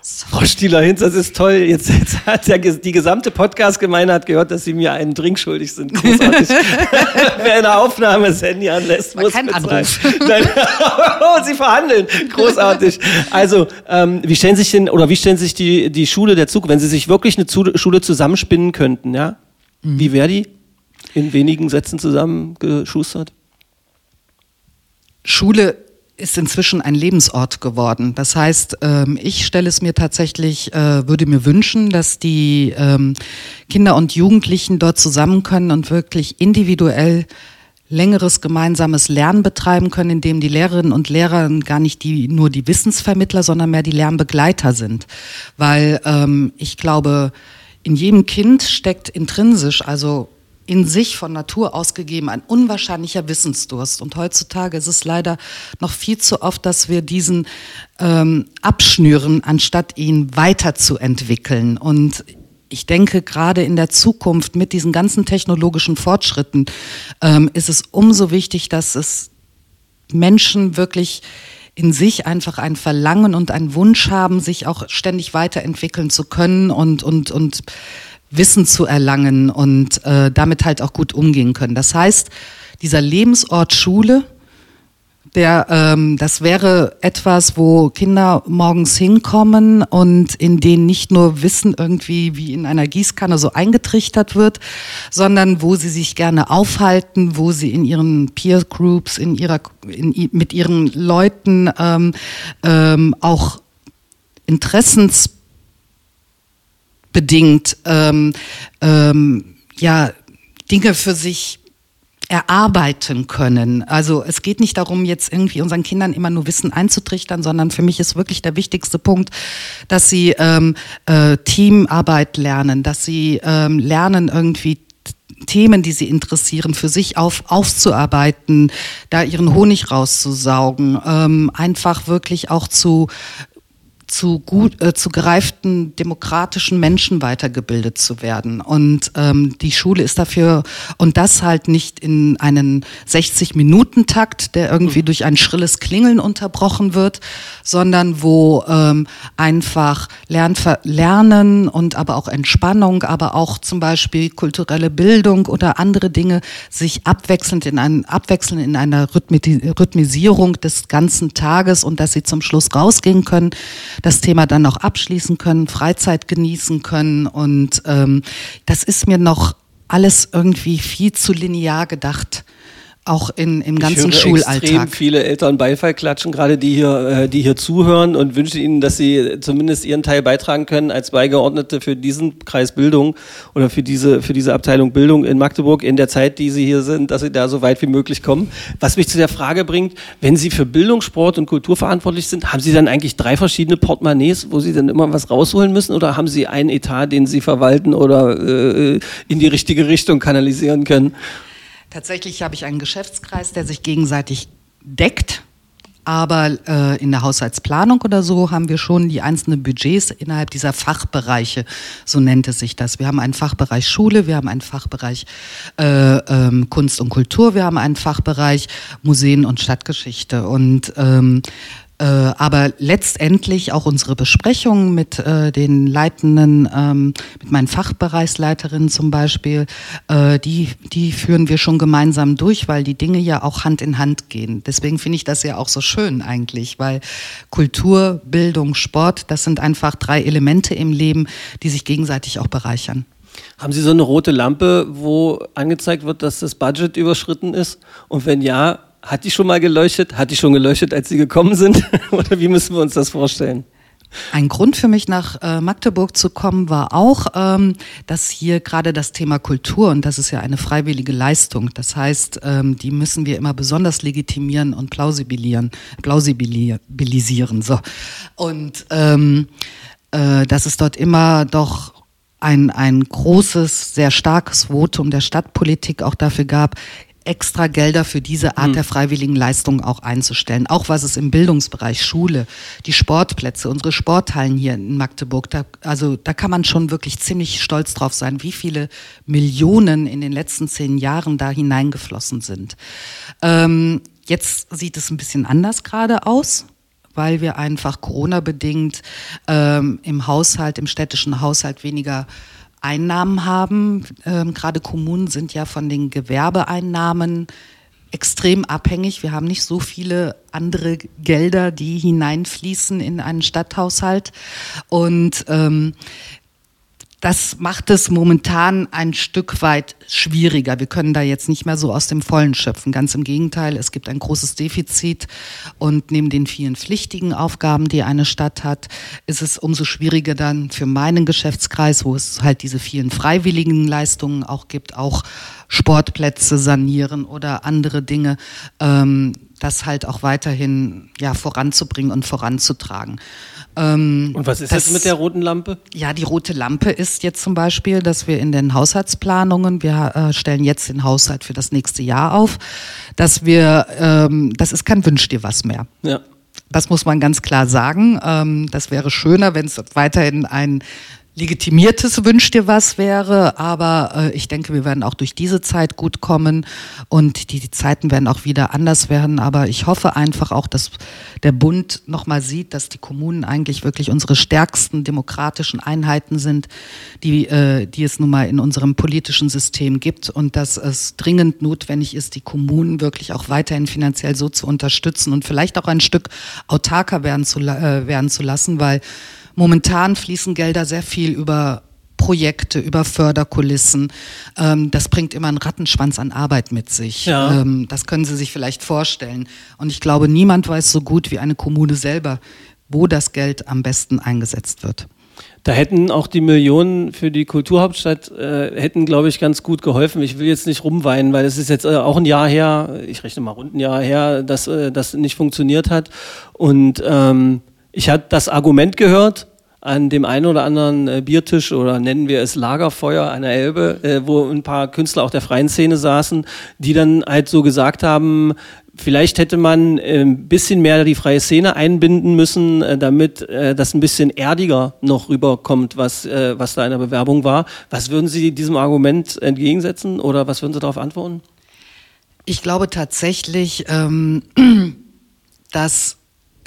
Frau Stieler-Hinz, das ist toll. Jetzt, jetzt hat der, die gesamte Podcast-Gemeinde hat gehört, dass Sie mir einen Drink schuldig sind. Großartig. Wer eine Aufnahme das Handy anlässt, War muss kein. Anruf. Nein. Sie verhandeln. Großartig. Also, ähm, wie stellen sich denn, oder wie stellen sich die, die Schule der Zukunft, wenn Sie sich wirklich eine Schule zusammenspinnen könnten, ja? Wie wäre die? In wenigen Sätzen zusammengeschustert? Schule ist inzwischen ein Lebensort geworden. Das heißt, ähm, ich stelle es mir tatsächlich, äh, würde mir wünschen, dass die ähm, Kinder und Jugendlichen dort zusammen können und wirklich individuell längeres gemeinsames Lernen betreiben können, indem die Lehrerinnen und Lehrer gar nicht die, nur die Wissensvermittler, sondern mehr die Lernbegleiter sind. Weil ähm, ich glaube, in jedem Kind steckt intrinsisch, also in sich von Natur ausgegeben ein unwahrscheinlicher Wissensdurst. Und heutzutage ist es leider noch viel zu oft, dass wir diesen ähm, abschnüren, anstatt ihn weiterzuentwickeln. Und ich denke, gerade in der Zukunft mit diesen ganzen technologischen Fortschritten ähm, ist es umso wichtig, dass es Menschen wirklich in sich einfach ein Verlangen und einen Wunsch haben, sich auch ständig weiterentwickeln zu können und, und, und Wissen zu erlangen und äh, damit halt auch gut umgehen können. Das heißt, dieser Lebensort Schule, der, ähm, das wäre etwas, wo Kinder morgens hinkommen und in denen nicht nur Wissen irgendwie wie in einer Gießkanne so eingetrichtert wird, sondern wo sie sich gerne aufhalten, wo sie in ihren Peer Groups, in ihrer, in, mit ihren Leuten ähm, ähm, auch Interessens bedingt ähm, ähm, ja Dinge für sich erarbeiten können. Also es geht nicht darum, jetzt irgendwie unseren Kindern immer nur Wissen einzutrichtern, sondern für mich ist wirklich der wichtigste Punkt, dass sie ähm, äh, Teamarbeit lernen, dass sie ähm, lernen irgendwie Themen, die sie interessieren, für sich auf, aufzuarbeiten, da ihren Honig rauszusaugen, ähm, einfach wirklich auch zu zu gut, äh, zu gereiften demokratischen Menschen weitergebildet zu werden. Und ähm, die Schule ist dafür, und das halt nicht in einen 60-Minuten-Takt, der irgendwie durch ein schrilles Klingeln unterbrochen wird, sondern wo ähm, einfach Lernver Lernen und aber auch Entspannung, aber auch zum Beispiel kulturelle Bildung oder andere Dinge sich abwechselnd in, ein, abwechseln in einer Rhythmi Rhythmisierung des ganzen Tages und dass sie zum Schluss rausgehen können, das Thema dann noch abschließen können, Freizeit genießen können. Und ähm, das ist mir noch alles irgendwie viel zu linear gedacht, auch in, im ganzen ich höre extrem Schulalltag. viele Eltern Beifall klatschen, gerade die hier, äh, die hier zuhören und wünsche ihnen, dass sie zumindest ihren Teil beitragen können als Beigeordnete für diesen Kreis Bildung oder für diese, für diese Abteilung Bildung in Magdeburg in der Zeit, die sie hier sind, dass sie da so weit wie möglich kommen. Was mich zu der Frage bringt, wenn Sie für Bildung, Sport und Kultur verantwortlich sind, haben Sie dann eigentlich drei verschiedene Portemonnaies, wo Sie dann immer was rausholen müssen oder haben Sie einen Etat, den Sie verwalten oder äh, in die richtige Richtung kanalisieren können? Tatsächlich habe ich einen Geschäftskreis, der sich gegenseitig deckt. Aber äh, in der Haushaltsplanung oder so haben wir schon die einzelnen Budgets innerhalb dieser Fachbereiche, so nennt es sich das. Wir haben einen Fachbereich Schule, wir haben einen Fachbereich äh, ähm, Kunst und Kultur, wir haben einen Fachbereich Museen und Stadtgeschichte. Und ähm, Äh, aber letztendlich auch unsere Besprechungen mit äh, den Leitenden, ähm, mit meinen Fachbereichsleiterinnen zum Beispiel, äh, die, die führen wir schon gemeinsam durch, weil die Dinge ja auch Hand in Hand gehen. Deswegen finde ich das ja auch so schön eigentlich, weil Kultur, Bildung, Sport, das sind einfach drei Elemente im Leben, die sich gegenseitig auch bereichern. Haben Sie so eine rote Lampe, wo angezeigt wird, dass das Budget überschritten ist? Und wenn ja, hat die schon mal geleuchtet? Hat die schon geleuchtet, als Sie gekommen sind? Oder wie müssen wir uns das vorstellen? Ein Grund für mich nach äh, Magdeburg zu kommen war auch, ähm, dass hier gerade das Thema Kultur und das ist ja eine freiwillige Leistung. Das heißt, ähm, die müssen wir immer besonders legitimieren und plausibilieren, plausibilisieren. So und ähm, äh, dass es dort immer doch ein, ein großes, sehr starkes Votum der Stadtpolitik auch dafür gab, extra Gelder für diese Art mhm. der freiwilligen Leistung auch einzustellen. Auch was es im Bildungsbereich, Schule, die Sportplätze, unsere Sporthallen hier in Magdeburg, da, also da kann man schon wirklich ziemlich stolz drauf sein, wie viele Millionen in den letzten zehn Jahren da hineingeflossen sind. Ähm, jetzt sieht es ein bisschen anders gerade aus weil wir einfach Corona-bedingt ähm, im Haushalt, im städtischen Haushalt weniger Einnahmen haben. Ähm, Gerade Kommunen sind ja von den Gewerbeeinnahmen extrem abhängig. Wir haben nicht so viele andere Gelder, die hineinfließen in einen Stadthaushalt. Und ähm, das macht es momentan ein Stück weit schwieriger. Wir können da jetzt nicht mehr so aus dem Vollen schöpfen. Ganz im Gegenteil, es gibt ein großes Defizit und neben den vielen pflichtigen Aufgaben, die eine Stadt hat, ist es umso schwieriger dann für meinen Geschäftskreis, wo es halt diese vielen freiwilligen Leistungen auch gibt, auch Sportplätze sanieren oder andere Dinge, ähm, das halt auch weiterhin ja, voranzubringen und voranzutragen. Ähm, und was ist das, jetzt mit der roten Lampe? Ja, die rote Lampe ist jetzt zum Beispiel, dass wir in den Haushaltsplanungen, wir äh, stellen jetzt den Haushalt für das nächste Jahr auf, dass wir, ähm, das ist kein Wünsch dir was mehr. Ja. Das muss man ganz klar sagen. Ähm, das wäre schöner, wenn es weiterhin ein legitimiertes Wünsch dir was wäre, aber äh, ich denke, wir werden auch durch diese Zeit gut kommen und die, die Zeiten werden auch wieder anders werden. Aber ich hoffe einfach auch, dass der Bund nochmal sieht, dass die Kommunen eigentlich wirklich unsere stärksten demokratischen Einheiten sind, die, äh, die es nun mal in unserem politischen System gibt und dass es dringend notwendig ist, die Kommunen wirklich auch weiterhin finanziell so zu unterstützen und vielleicht auch ein Stück autarker werden zu, äh, werden zu lassen, weil Momentan fließen Gelder sehr viel über Projekte, über Förderkulissen. Ähm, das bringt immer einen Rattenschwanz an Arbeit mit sich. Ja. Ähm, das können Sie sich vielleicht vorstellen. Und ich glaube, niemand weiß so gut wie eine Kommune selber, wo das Geld am besten eingesetzt wird. Da hätten auch die Millionen für die Kulturhauptstadt, äh, hätten, glaube ich, ganz gut geholfen. Ich will jetzt nicht rumweinen, weil es ist jetzt äh, auch ein Jahr her, ich rechne mal rund ein Jahr her, dass äh, das nicht funktioniert hat. Und ähm, ich hatte das Argument gehört an dem einen oder anderen äh, Biertisch oder nennen wir es Lagerfeuer an der Elbe, äh, wo ein paar Künstler auch der freien Szene saßen, die dann halt so gesagt haben, vielleicht hätte man äh, ein bisschen mehr die freie Szene einbinden müssen, äh, damit äh, das ein bisschen erdiger noch rüberkommt, was, was da in der Bewerbung war. Was würden Sie diesem Argument entgegensetzen oder was würden Sie darauf antworten? Ich glaube tatsächlich, ähm, dass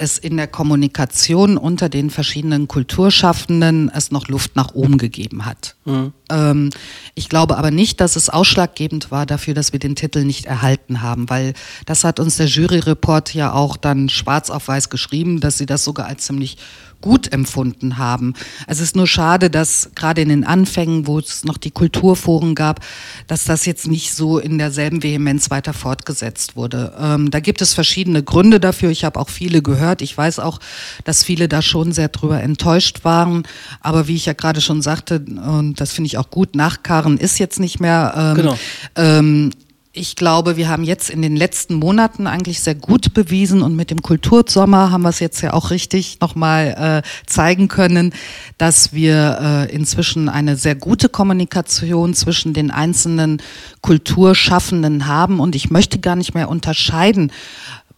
es in der Kommunikation unter den verschiedenen Kulturschaffenden es noch Luft nach oben gegeben hat. Mhm. Ähm, ich glaube aber nicht, dass es ausschlaggebend war dafür, dass wir den Titel nicht erhalten haben, weil das hat uns der Juryreport ja auch dann schwarz auf weiß geschrieben, dass sie das sogar als ziemlich gut empfunden haben. Es ist nur schade, dass gerade in den Anfängen, wo es noch die Kulturforen gab, dass das jetzt nicht so in derselben Vehemenz weiter fortgesetzt wurde. Ähm, da gibt es verschiedene Gründe dafür. Ich habe auch viele gehört. Ich weiß auch, dass viele da schon sehr drüber enttäuscht waren. Aber wie ich ja gerade schon sagte, und das finde ich auch gut, Nachkarren ist jetzt nicht mehr. Ähm, genau. Ähm, ich glaube, wir haben jetzt in den letzten Monaten eigentlich sehr gut bewiesen und mit dem Kultursommer haben wir es jetzt ja auch richtig nochmal äh, zeigen können, dass wir äh, inzwischen eine sehr gute Kommunikation zwischen den einzelnen Kulturschaffenden haben und ich möchte gar nicht mehr unterscheiden,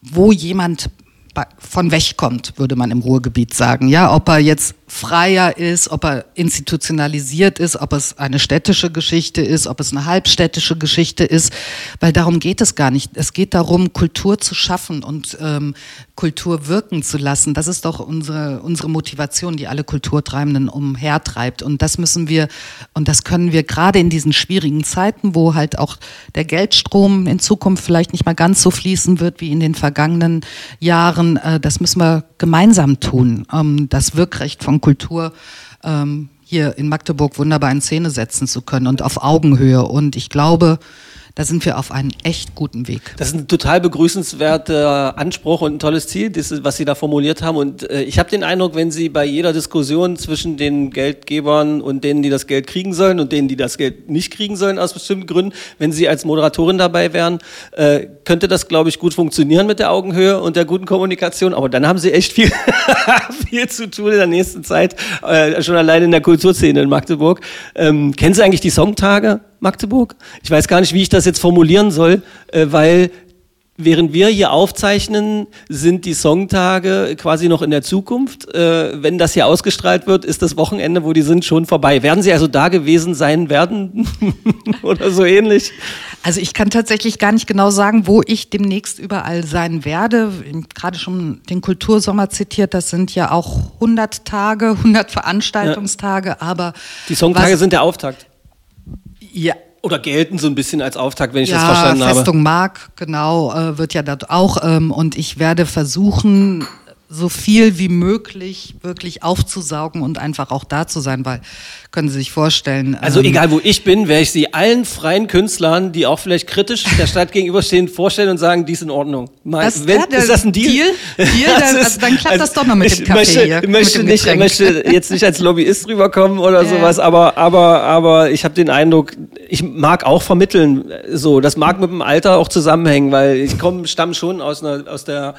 wo jemand von weg kommt, würde man im Ruhrgebiet sagen. Ja, ob er jetzt freier ist, ob er institutionalisiert ist, ob es eine städtische Geschichte ist, ob es eine halbstädtische Geschichte ist, weil darum geht es gar nicht. Es geht darum, Kultur zu schaffen und ähm, Kultur wirken zu lassen. Das ist doch unsere, unsere Motivation, die alle Kulturtreibenden umhertreibt. Und das müssen wir, und das können wir gerade in diesen schwierigen Zeiten, wo halt auch der Geldstrom in Zukunft vielleicht nicht mal ganz so fließen wird wie in den vergangenen Jahren, äh, das müssen wir gemeinsam tun. Ähm, das Wirkrecht von Kultur ähm, hier in Magdeburg wunderbar in Szene setzen zu können und auf Augenhöhe. Und ich glaube, da sind wir auf einem echt guten Weg. Das ist ein total begrüßenswerter Anspruch und ein tolles Ziel, das, was Sie da formuliert haben. Und äh, ich habe den Eindruck, wenn Sie bei jeder Diskussion zwischen den Geldgebern und denen, die das Geld kriegen sollen und denen, die das Geld nicht kriegen sollen aus bestimmten Gründen, wenn Sie als Moderatorin dabei wären, äh, könnte das, glaube ich, gut funktionieren mit der Augenhöhe und der guten Kommunikation. Aber dann haben Sie echt viel, viel zu tun in der nächsten Zeit, äh, schon allein in der Kulturszene in Magdeburg. Ähm, kennen Sie eigentlich die Songtage? Magdeburg. Ich weiß gar nicht, wie ich das jetzt formulieren soll, äh, weil während wir hier aufzeichnen, sind die Songtage quasi noch in der Zukunft. Äh, wenn das hier ausgestrahlt wird, ist das Wochenende, wo die sind, schon vorbei. Werden Sie also da gewesen sein werden oder so ähnlich? Also ich kann tatsächlich gar nicht genau sagen, wo ich demnächst überall sein werde. Gerade schon den Kultursommer zitiert, das sind ja auch 100 Tage, 100 Veranstaltungstage, ja. aber... Die Songtage sind der Auftakt. Ja. Oder gelten so ein bisschen als Auftakt, wenn ich ja, das verstanden Festung habe. Festung Mark, genau, äh, wird ja dort auch. Ähm, und ich werde versuchen, so viel wie möglich wirklich aufzusaugen und einfach auch da zu sein, weil können Sie sich vorstellen. Also ähm, egal wo ich bin, werde ich Sie allen freien Künstlern, die auch vielleicht kritisch der Stadt gegenüberstehen, vorstellen und sagen, dies in Ordnung. Mal, das, wenn, ja, ist das ein Deal? Deal? Deal dann, also dann klappt also, das doch noch mit dem Kaffee möchte, hier. Möchte, nicht, möchte jetzt nicht als Lobbyist rüberkommen oder äh. sowas, aber, aber, aber ich habe den Eindruck, ich mag auch vermitteln, so, das mag mit dem Alter auch zusammenhängen, weil ich komme, stamme schon aus, einer, aus der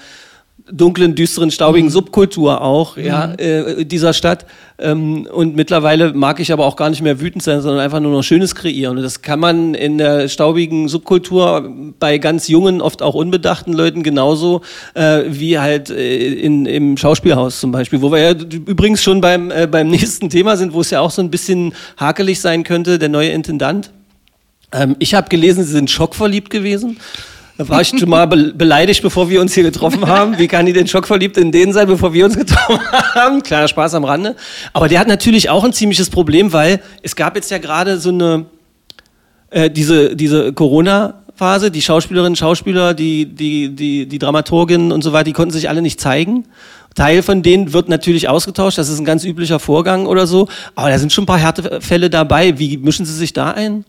dunklen, düsteren, staubigen mhm. Subkultur auch, mhm. ja, äh, dieser Stadt. Ähm, und mittlerweile mag ich aber auch gar nicht mehr wütend sein, sondern einfach nur noch Schönes kreieren. Und das kann man in der staubigen Subkultur bei ganz jungen, oft auch unbedachten Leuten genauso äh, wie halt äh, in, im Schauspielhaus zum Beispiel, wo wir ja übrigens schon beim, äh, beim nächsten Thema sind, wo es ja auch so ein bisschen hakelig sein könnte, der neue Intendant. Ähm, ich habe gelesen, Sie sind schockverliebt gewesen. Da war ich schon mal beleidigt, bevor wir uns hier getroffen haben. Wie kann die denn schockverliebt in den sein, bevor wir uns getroffen haben? Kleiner Spaß am Rande. Aber der hat natürlich auch ein ziemliches Problem, weil es gab jetzt ja gerade so eine, äh, diese, diese Corona-Phase, die Schauspielerinnen, Schauspieler, die, die, die, die Dramaturginnen und so weiter, die konnten sich alle nicht zeigen. Teil von denen wird natürlich ausgetauscht, das ist ein ganz üblicher Vorgang oder so. Aber da sind schon ein paar Härtefälle dabei. Wie mischen Sie sich da ein?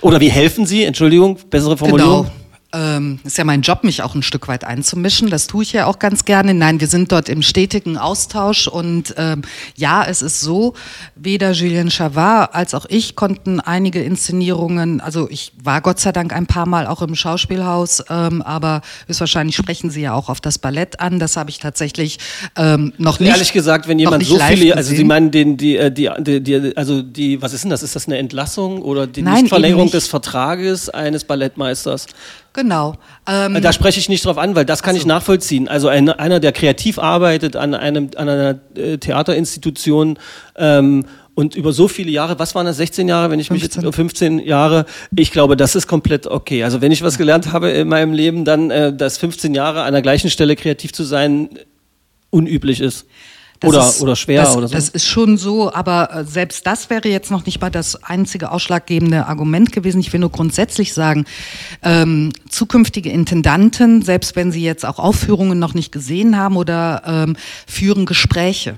Oder wie helfen Sie? Entschuldigung, bessere Formulierung. Genau ähm, ist ja mein Job, mich auch ein Stück weit einzumischen. Das tue ich ja auch ganz gerne. Nein, wir sind dort im stetigen Austausch und ähm, ja, es ist so, weder Julien Chavard als auch ich konnten einige Inszenierungen, also ich war Gott sei Dank ein paar Mal auch im Schauspielhaus, ähm, aber höchstwahrscheinlich sprechen Sie ja auch auf das Ballett an. Das habe ich tatsächlich ähm, noch nicht. Ehrlich gesagt, wenn jemand so viele, also Sie meinen den, die, äh, die, die, die, also die, was ist denn das? Ist das eine Entlassung oder die Nein, Nichtverlängerung des Vertrages eines Ballettmeisters? Genau. Ähm, da spreche ich nicht drauf an, weil das kann so. ich nachvollziehen. Also ein, einer, der kreativ arbeitet an, einem, an einer äh, Theaterinstitution ähm, und über so viele Jahre, was waren das, 16 Jahre, wenn ich 15. mich jetzt, 15 Jahre, ich glaube, das ist komplett okay. Also wenn ich was gelernt habe in meinem Leben, dann, äh, dass 15 Jahre an der gleichen Stelle kreativ zu sein, unüblich ist. Oder, ist, oder schwer das, oder so. Das ist schon so, aber äh, selbst das wäre jetzt noch nicht mal das einzige ausschlaggebende Argument gewesen. Ich will nur grundsätzlich sagen, ähm, zukünftige Intendanten, selbst wenn sie jetzt auch Aufführungen noch nicht gesehen haben oder ähm, führen Gespräche.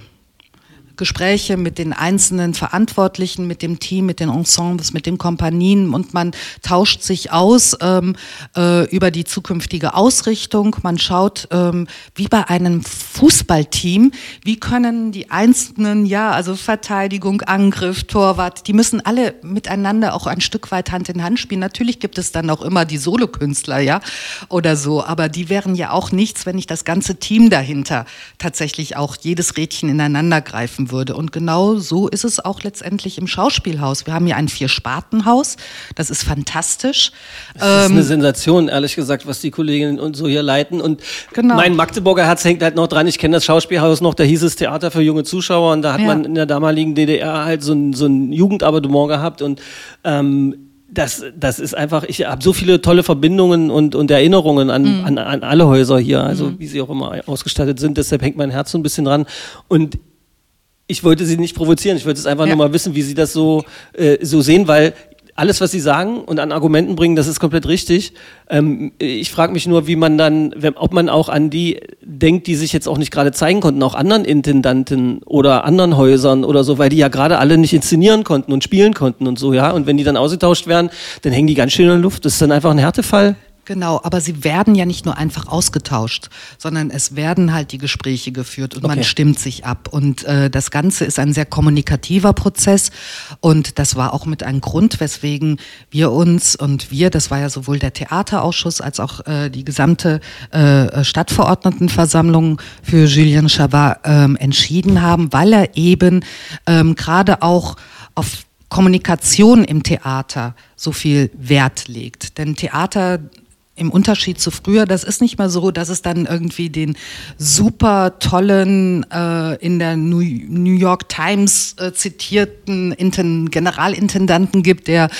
Gespräche mit den einzelnen Verantwortlichen, mit dem Team, mit den Ensembles, mit den Kompanien und man tauscht sich aus ähm, äh, über die zukünftige Ausrichtung. Man schaut, ähm, wie bei einem Fußballteam, wie können die einzelnen, ja, also Verteidigung, Angriff, Torwart, die müssen alle miteinander auch ein Stück weit Hand in Hand spielen. Natürlich gibt es dann auch immer die Solokünstler, ja, oder so, aber die wären ja auch nichts, wenn nicht das ganze Team dahinter tatsächlich auch jedes Rädchen ineinander greifen würde. Und genau so ist es auch letztendlich im Schauspielhaus. Wir haben hier ein Vier-Sparten-Haus. Das ist fantastisch. Das ist Ähm, eine Sensation, ehrlich gesagt, was die Kolleginnen und so hier leiten. Und Genau. mein Magdeburger Herz hängt halt noch dran. Ich kenne das Schauspielhaus noch, da hieß es Theater für junge Zuschauer und da hat Ja. man in der damaligen DDR halt so ein, so ein Jugendabonnement gehabt und ähm, das, das ist einfach, ich habe so viele tolle Verbindungen und, und Erinnerungen an, Mhm. an, an alle Häuser hier, also wie sie auch immer ausgestattet sind. Deshalb hängt mein Herz so ein bisschen dran. Und ich wollte sie nicht provozieren, ich wollte es einfach Ja. nur mal wissen, wie sie das so, äh, so sehen, weil alles, was sie sagen und an Argumenten bringen, das ist komplett richtig. Ähm, ich frage mich nur, wie man dann, wenn, ob man auch an die denkt, die sich jetzt auch nicht gerade zeigen konnten, auch anderen Intendanten oder anderen Häusern oder so, weil die ja gerade alle nicht inszenieren konnten und spielen konnten und so, ja. Und wenn die dann ausgetauscht werden, dann hängen die ganz schön in der Luft. Das ist dann einfach ein Härtefall. Genau, aber sie werden ja nicht nur einfach ausgetauscht, sondern es werden halt die Gespräche geführt und Okay. man stimmt sich ab. Und äh, das Ganze ist ein sehr kommunikativer Prozess und das war auch mit einem Grund, weswegen wir uns und wir, das war ja sowohl der Theaterausschuss als auch äh, die gesamte äh, Stadtverordnetenversammlung für Julien Chabat ähm, entschieden haben, weil er eben ähm, gerade auch auf Kommunikation im Theater so viel Wert legt. Denn Theater im Unterschied zu früher, das ist nicht mehr so, dass es dann irgendwie den super tollen, äh, in der New, New York Times äh, zitierten Inten Generalintendanten gibt, der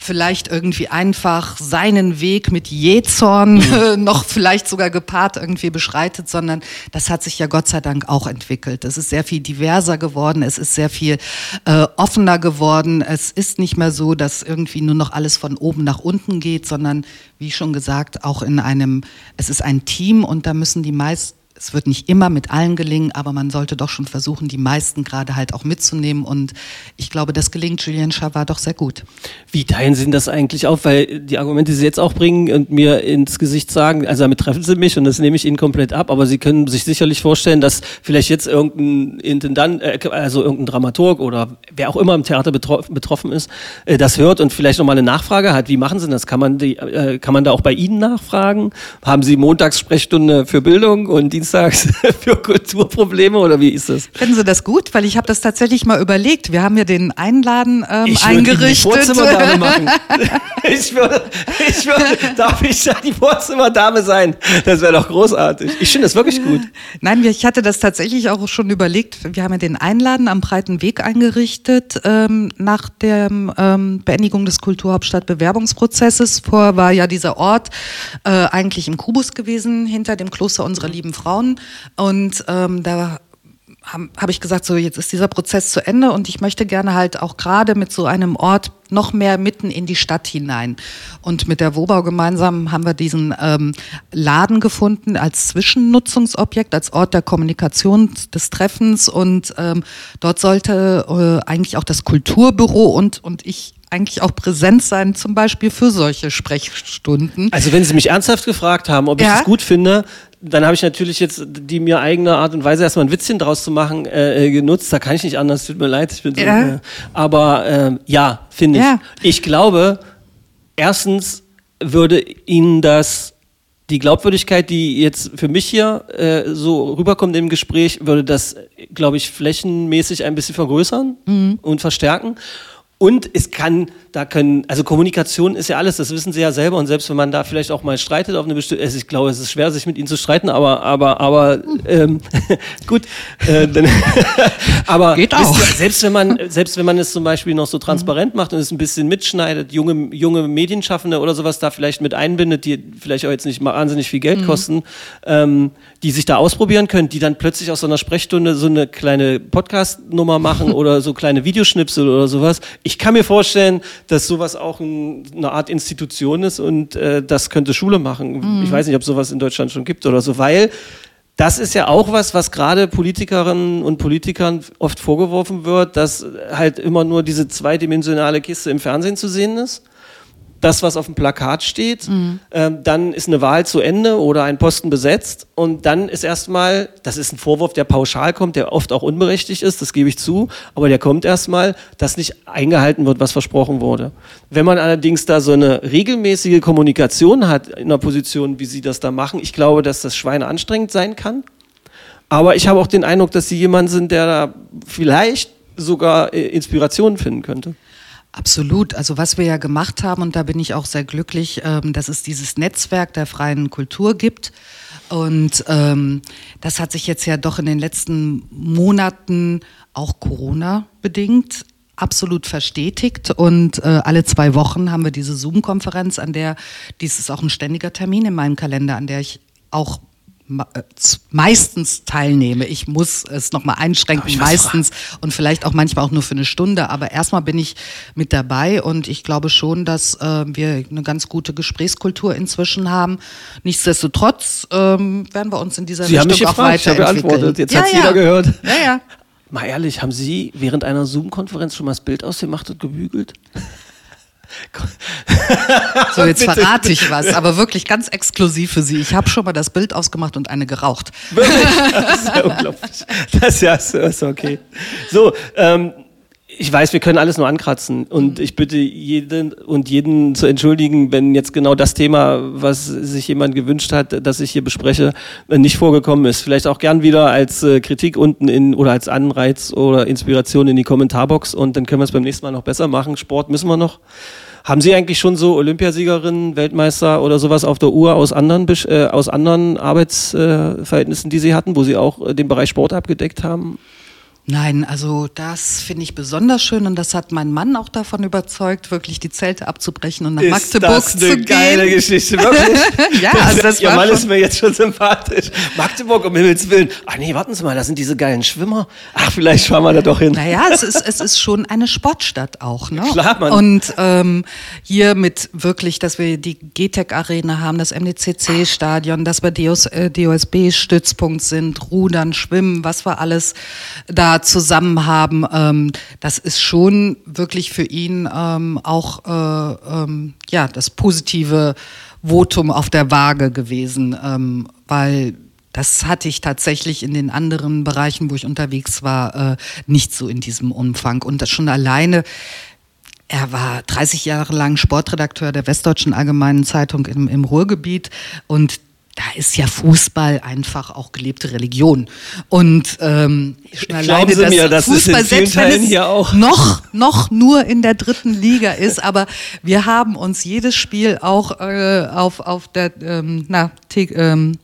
vielleicht irgendwie einfach seinen Weg mit Jezorn äh, noch vielleicht sogar gepaart irgendwie beschreitet, sondern das hat sich ja Gott sei Dank auch entwickelt. Es ist sehr viel diverser geworden, es ist sehr viel äh, offener geworden. Es ist nicht mehr so, dass irgendwie nur noch alles von oben nach unten geht, sondern wie schon gesagt, auch in einem, es ist ein Team und da müssen die meisten es wird nicht immer mit allen gelingen, aber man sollte doch schon versuchen, die meisten gerade halt auch mitzunehmen. Und ich glaube, das gelingt Julien Chavat doch sehr gut. Wie teilen Sie denn das eigentlich auf? Weil die Argumente, die Sie jetzt auch bringen und mir ins Gesicht sagen, also damit treffen Sie mich und das nehme ich Ihnen komplett ab, aber Sie können sich sicherlich vorstellen, dass vielleicht jetzt irgendein Intendant, äh, also irgendein Dramaturg oder wer auch immer im Theater betro betroffen ist, äh, das hört und vielleicht nochmal eine Nachfrage hat. Wie machen Sie das? Kann man, die, äh, kann man da auch bei Ihnen nachfragen? Haben Sie montags Sprechstunde für Bildung und dienstags für Kulturprobleme oder wie ist das? Finden Sie das gut? Weil ich habe das tatsächlich mal überlegt. Wir haben ja den Einladen ähm, Ich würde Ihnen die eingerichtet. Vorzimmerdame machen. Ich würde, ich würde, darf ich da die Vorzimmerdame sein? Das wäre doch großartig. Ich finde das wirklich gut. Nein, ich hatte das tatsächlich auch schon überlegt. Wir haben ja den Einladen am Breiten Weg eingerichtet ähm, nach der ähm, Beendigung des Kulturhauptstadt-Bewerbungsprozesses. Vorher war ja dieser Ort äh, eigentlich im Kubus gewesen, hinter dem Kloster unserer lieben Frauen. Und ähm, da habe hab ich gesagt, so jetzt ist dieser Prozess zu Ende und ich möchte gerne halt auch gerade mit so einem Ort noch mehr mitten in die Stadt hinein. Und mit der Wobau gemeinsam haben wir diesen ähm, Laden gefunden als Zwischennutzungsobjekt, als Ort der Kommunikation, des Treffens und ähm, dort sollte äh, eigentlich auch das Kulturbüro und, und ich eigentlich auch präsent sein, zum Beispiel für solche Sprechstunden. Also wenn Sie mich ernsthaft gefragt haben, ob ich Ja. das gut finde, dann habe ich natürlich jetzt die mir eigene Art und Weise erstmal ein Witzchen draus zu machen äh, äh, genutzt. Da kann ich nicht anders. Tut mir leid. Ich bin so, Ja. äh, aber ähm, ja, finde ich. Ja. Ich glaube, erstens würde Ihnen das die Glaubwürdigkeit, die jetzt für mich hier äh, so rüberkommt im Gespräch, würde das, glaube ich, flächenmäßig ein bisschen vergrößern und verstärken. Und es kann, da können, also Kommunikation ist ja alles, das wissen Sie ja selber. Und selbst wenn man da vielleicht auch mal streitet auf eine bestimmte, ich glaube, es ist schwer, sich mit Ihnen zu streiten, aber, aber, aber, ähm, gut, äh, dann, aber Geht auch. Sie, selbst wenn man, selbst wenn man es zum Beispiel noch so transparent macht und es ein bisschen mitschneidet, junge, junge Medienschaffende oder sowas da vielleicht mit einbindet, die vielleicht auch jetzt nicht mal wahnsinnig viel Geld kosten, ähm, die sich da ausprobieren können, die dann plötzlich aus so einer Sprechstunde so eine kleine Podcast-Nummer machen oder so kleine Videoschnipsel oder sowas. Ich kann mir vorstellen, dass sowas auch ein, eine Art Institution ist und äh, das könnte Schule machen. Ich weiß nicht, ob sowas in Deutschland schon gibt oder so, weil das ist ja auch was, was gerade Politikerinnen und Politikern oft vorgeworfen wird, dass halt immer nur diese zweidimensionale Kiste im Fernsehen zu sehen ist. Das, was auf dem Plakat steht, ähm, dann ist eine Wahl zu Ende oder ein Posten besetzt und dann ist erstmal, das ist ein Vorwurf, der pauschal kommt, der oft auch unberechtigt ist, das gebe ich zu, aber der kommt erstmal, dass nicht eingehalten wird, was versprochen wurde. Wenn man allerdings da so eine regelmäßige Kommunikation hat in einer Position, wie Sie das da machen, ich glaube, dass das Schweine anstrengend sein kann. Aber ich habe auch den Eindruck, dass Sie jemand sind, der da vielleicht sogar äh, Inspirationen finden könnte. Absolut. Also was wir ja gemacht haben, und da bin ich auch sehr glücklich, ähm, dass es dieses Netzwerk der freien Kultur gibt. Und ähm, das hat sich jetzt ja doch in den letzten Monaten auch Corona bedingt absolut verstetigt und äh, alle zwei Wochen haben wir diese Zoom-Konferenz, an der dies ist auch ein ständiger Termin in meinem Kalender, an der ich auch meistens teilnehme. Ich muss es nochmal einschränken, meistens und vielleicht auch manchmal auch nur für eine Stunde. Aber erstmal bin ich mit dabei und ich glaube schon, dass äh, wir eine ganz gute Gesprächskultur inzwischen haben. Nichtsdestotrotz ähm, werden wir uns in dieser Sie Richtung haben mich auch weiterentwickeln. Jetzt ja, hat's ja. jeder gehört. Ja, ja. Mal ehrlich, haben Sie während einer Zoom-Konferenz schon mal das Bild ausgemacht und gebügelt? So, jetzt verrate ich was, aber wirklich ganz exklusiv für Sie. Ich habe schon mal das Bild ausgemacht und eine geraucht. Wirklich? Das ist ja unglaublich. Das ist ja okay. So, ähm, ich weiß, wir können alles nur ankratzen und ich bitte jeden und jeden zu entschuldigen, wenn jetzt genau das Thema, was sich jemand gewünscht hat, dass ich hier bespreche, nicht vorgekommen ist. Vielleicht auch gern wieder als äh, Kritik unten in oder als Anreiz oder Inspiration in die Kommentarbox und dann können wir es beim nächsten Mal noch besser machen. Sport müssen wir noch. Haben Sie eigentlich schon so Olympiasiegerinnen, Weltmeister oder sowas auf der Uhr aus anderen, äh, aus anderen Arbeitsverhältnissen, Verhältnissen, die Sie hatten, wo Sie auch äh, den Bereich Sport abgedeckt haben? Nein, also das finde ich besonders schön und das hat mein Mann auch davon überzeugt, wirklich die Zelte abzubrechen und nach Magdeburg das zu eine geile gehen. Geschichte, wirklich? Ja, also das Ihr war Mann ist mir jetzt schon sympathisch. Magdeburg, um Himmels Willen. Ach nee, warten Sie mal, da sind diese geilen Schwimmer. Ach, vielleicht fahren wir da doch hin. Naja, es ist, es ist schon eine Sportstadt auch. Ne? Klar, Mann. Und ähm, hier mit wirklich, dass wir die GTEC Arena haben, das MDCC-Stadion, dass wir DOS, äh, DOSB-Stützpunkt sind, Rudern, Schwimmen, was wir alles da zusammen haben, ähm, das ist schon wirklich für ihn ähm, auch äh, ähm, ja, das positive Votum auf der Waage gewesen, ähm, weil das hatte ich tatsächlich in den anderen Bereichen, wo ich unterwegs war, äh, nicht so in diesem Umfang. Und das schon alleine, er war 30 Jahre lang Sportredakteur der Westdeutschen Allgemeinen Zeitung im, im Ruhrgebiet und da ist ja Fußball einfach auch gelebte Religion. Und ähm, Glauben alleine, Sie dass mir, das ist in Fußball, vielen selbst wenn es hier auch. noch, noch nur in der dritten Liga ist, aber wir haben uns jedes Spiel auch äh, auf, auf der ähm, na, ähm,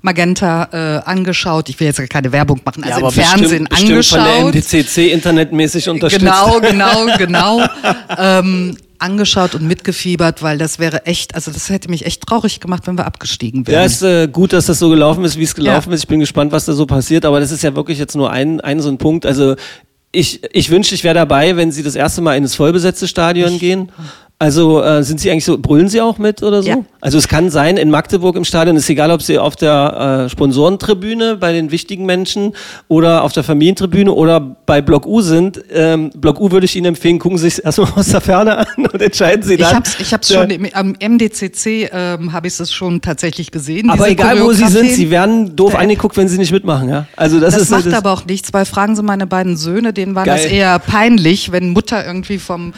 Magenta äh, angeschaut. Ich will jetzt keine Werbung machen, also im Fernsehen bestimmt, bestimmt angeschaut. von der MDCC internetmäßig unterstützt. Genau, genau, genau. ähm, angeschaut und mitgefiebert, weil das wäre echt, also das hätte mich echt traurig gemacht, wenn wir abgestiegen Ja, wären. ist äh, gut, dass das so gelaufen ist, wie es gelaufen Ja. ist. Ich bin gespannt, was da so passiert, aber das ist ja wirklich jetzt nur ein, ein so ein Punkt. Also ich, ich wünschte, ich wäre dabei, wenn Sie das erste Mal in das vollbesetzte Stadion gehen. Also äh, sind Sie eigentlich so, brüllen Sie auch mit oder so? Ja. Also es kann sein, in Magdeburg im Stadion ist egal, ob Sie auf der äh, Sponsorentribüne bei den wichtigen Menschen oder auf der Familientribüne oder bei Block U sind. Ähm, Block U würde ich Ihnen empfehlen, gucken Sie sich erstmal aus der Ferne an und entscheiden Sie Ich dann. hab's, ich hab's Ja. schon, im, am MDCC ähm, habe ich es schon tatsächlich gesehen. Aber egal, wo Sie sind. Sie werden doof angeguckt, wenn Sie nicht mitmachen. Ja? Also das, Das, ist macht das, aber auch nichts, weil fragen Sie meine beiden Söhne, denen war Geil. das eher peinlich, wenn Mutter irgendwie vom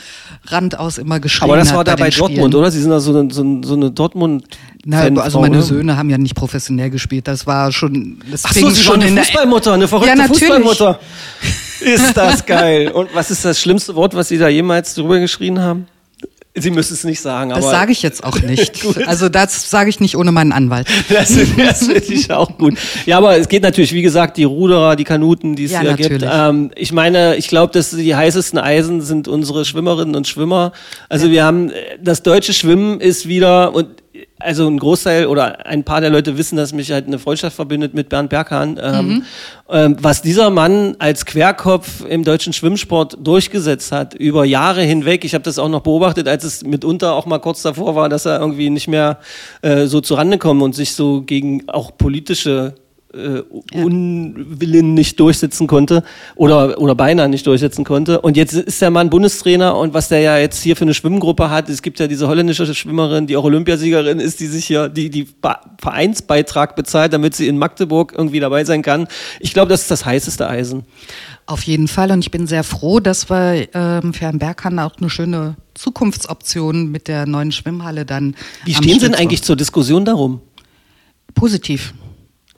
Rand aus immer geschrien Aber das war da bei den Dortmund, oder? Sie sind da so eine, so eine, so eine Dortmund. Na, also meine ne? Söhne haben ja nicht professionell gespielt. Das war schon, das Ach so, Sie schon eine Fußballmutter, eine verrückte Ja. Fußballmutter. Ist das geil. Und was ist das schlimmste Wort, was Sie da jemals drüber geschrien haben? Sie müssen es nicht sagen, Das aber sage ich jetzt auch nicht. Also das sage ich nicht ohne meinen Anwalt. das, das finde ich auch gut. Ja, aber es geht natürlich, wie gesagt, die Ruderer, die Kanuten, die es Ja, hier gibt. natürlich. Ähm, ich meine, ich glaube, dass die heißesten Eisen sind unsere Schwimmerinnen und Schwimmer. Also wir haben, äh, das deutsche Schwimmen ist wieder, und also ein Großteil oder ein paar der Leute wissen, dass mich halt eine Freundschaft verbindet mit Bernd Berghahn. Ähm, Mhm. ähm, was dieser Mann als Querkopf im deutschen Schwimmsport durchgesetzt hat, über Jahre hinweg. Ich habe das auch noch beobachtet, als es mitunter auch mal kurz davor war, dass er irgendwie nicht mehr äh, so zurande kommt und sich so gegen auch politische äh, Unwillen nicht durchsetzen konnte oder, oder beinahe nicht durchsetzen konnte. Und jetzt ist der Mann Bundestrainer und was der ja jetzt hier für eine Schwimmgruppe hat, es gibt ja diese holländische Schwimmerin, die auch Olympiasiegerin ist, die sich hier, die, die Vereinsbeitrag bezahlt, damit sie in Magdeburg irgendwie dabei sein kann. Ich glaube, das ist das heißeste Eisen. Auf jeden Fall. Und ich bin sehr froh, dass wir ähm, für Herrn Berghahn auch eine schöne Zukunftsoption mit der neuen Schwimmhalle dann. Wie stehen Sie denn eigentlich zur Diskussion darum? Positiv.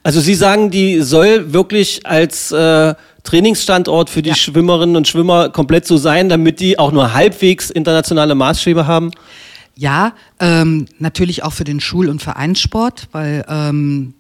Also Sie sagen, die soll wirklich als äh, Trainingsstandort für die Ja. Schwimmerinnen und Schwimmer komplett so sein, damit die auch nur halbwegs internationale Maßstäbe haben? Ja, ähm, natürlich auch für den Schul- und Vereinssport, weil ähm,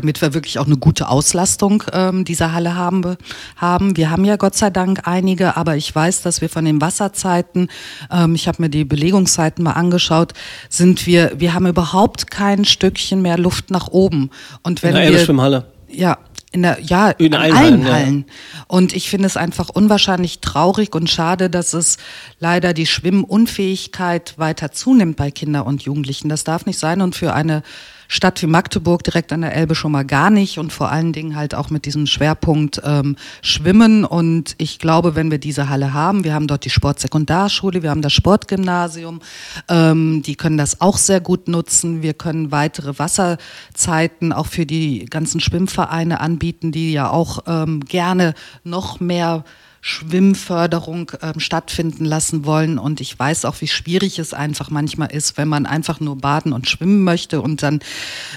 damit wir wirklich auch eine gute Auslastung ähm, dieser Halle haben, be- haben. Wir haben ja Gott sei Dank einige, aber ich weiß, dass wir von den Wasserzeiten, ähm, ich habe mir die Belegungszeiten mal angeschaut, sind wir, wir haben überhaupt kein Stückchen mehr Luft nach oben. Und wenn In der wir Elbe-Schwimmhalle. ja, in der, ja, In allen allen, Hallen, ja. Hallen. Und ich finde es einfach unwahrscheinlich traurig und schade, dass es leider die Schwimmunfähigkeit weiter zunimmt bei Kindern und Jugendlichen. Das darf nicht sein und für eine Stadt wie Magdeburg direkt an der Elbe schon mal gar nicht und vor allen Dingen halt auch mit diesem Schwerpunkt ähm, Schwimmen. Und ich glaube, wenn wir diese Halle haben, wir haben dort die Sportsekundarschule, wir haben das Sportgymnasium, ähm, die können das auch sehr gut nutzen. Wir können weitere Wasserzeiten auch für die ganzen Schwimmvereine anbieten, die ja auch ähm, gerne noch mehr Schwimmförderung ähm, stattfinden lassen wollen. Und ich weiß auch, wie schwierig es einfach manchmal ist, wenn man einfach nur baden und schwimmen möchte und dann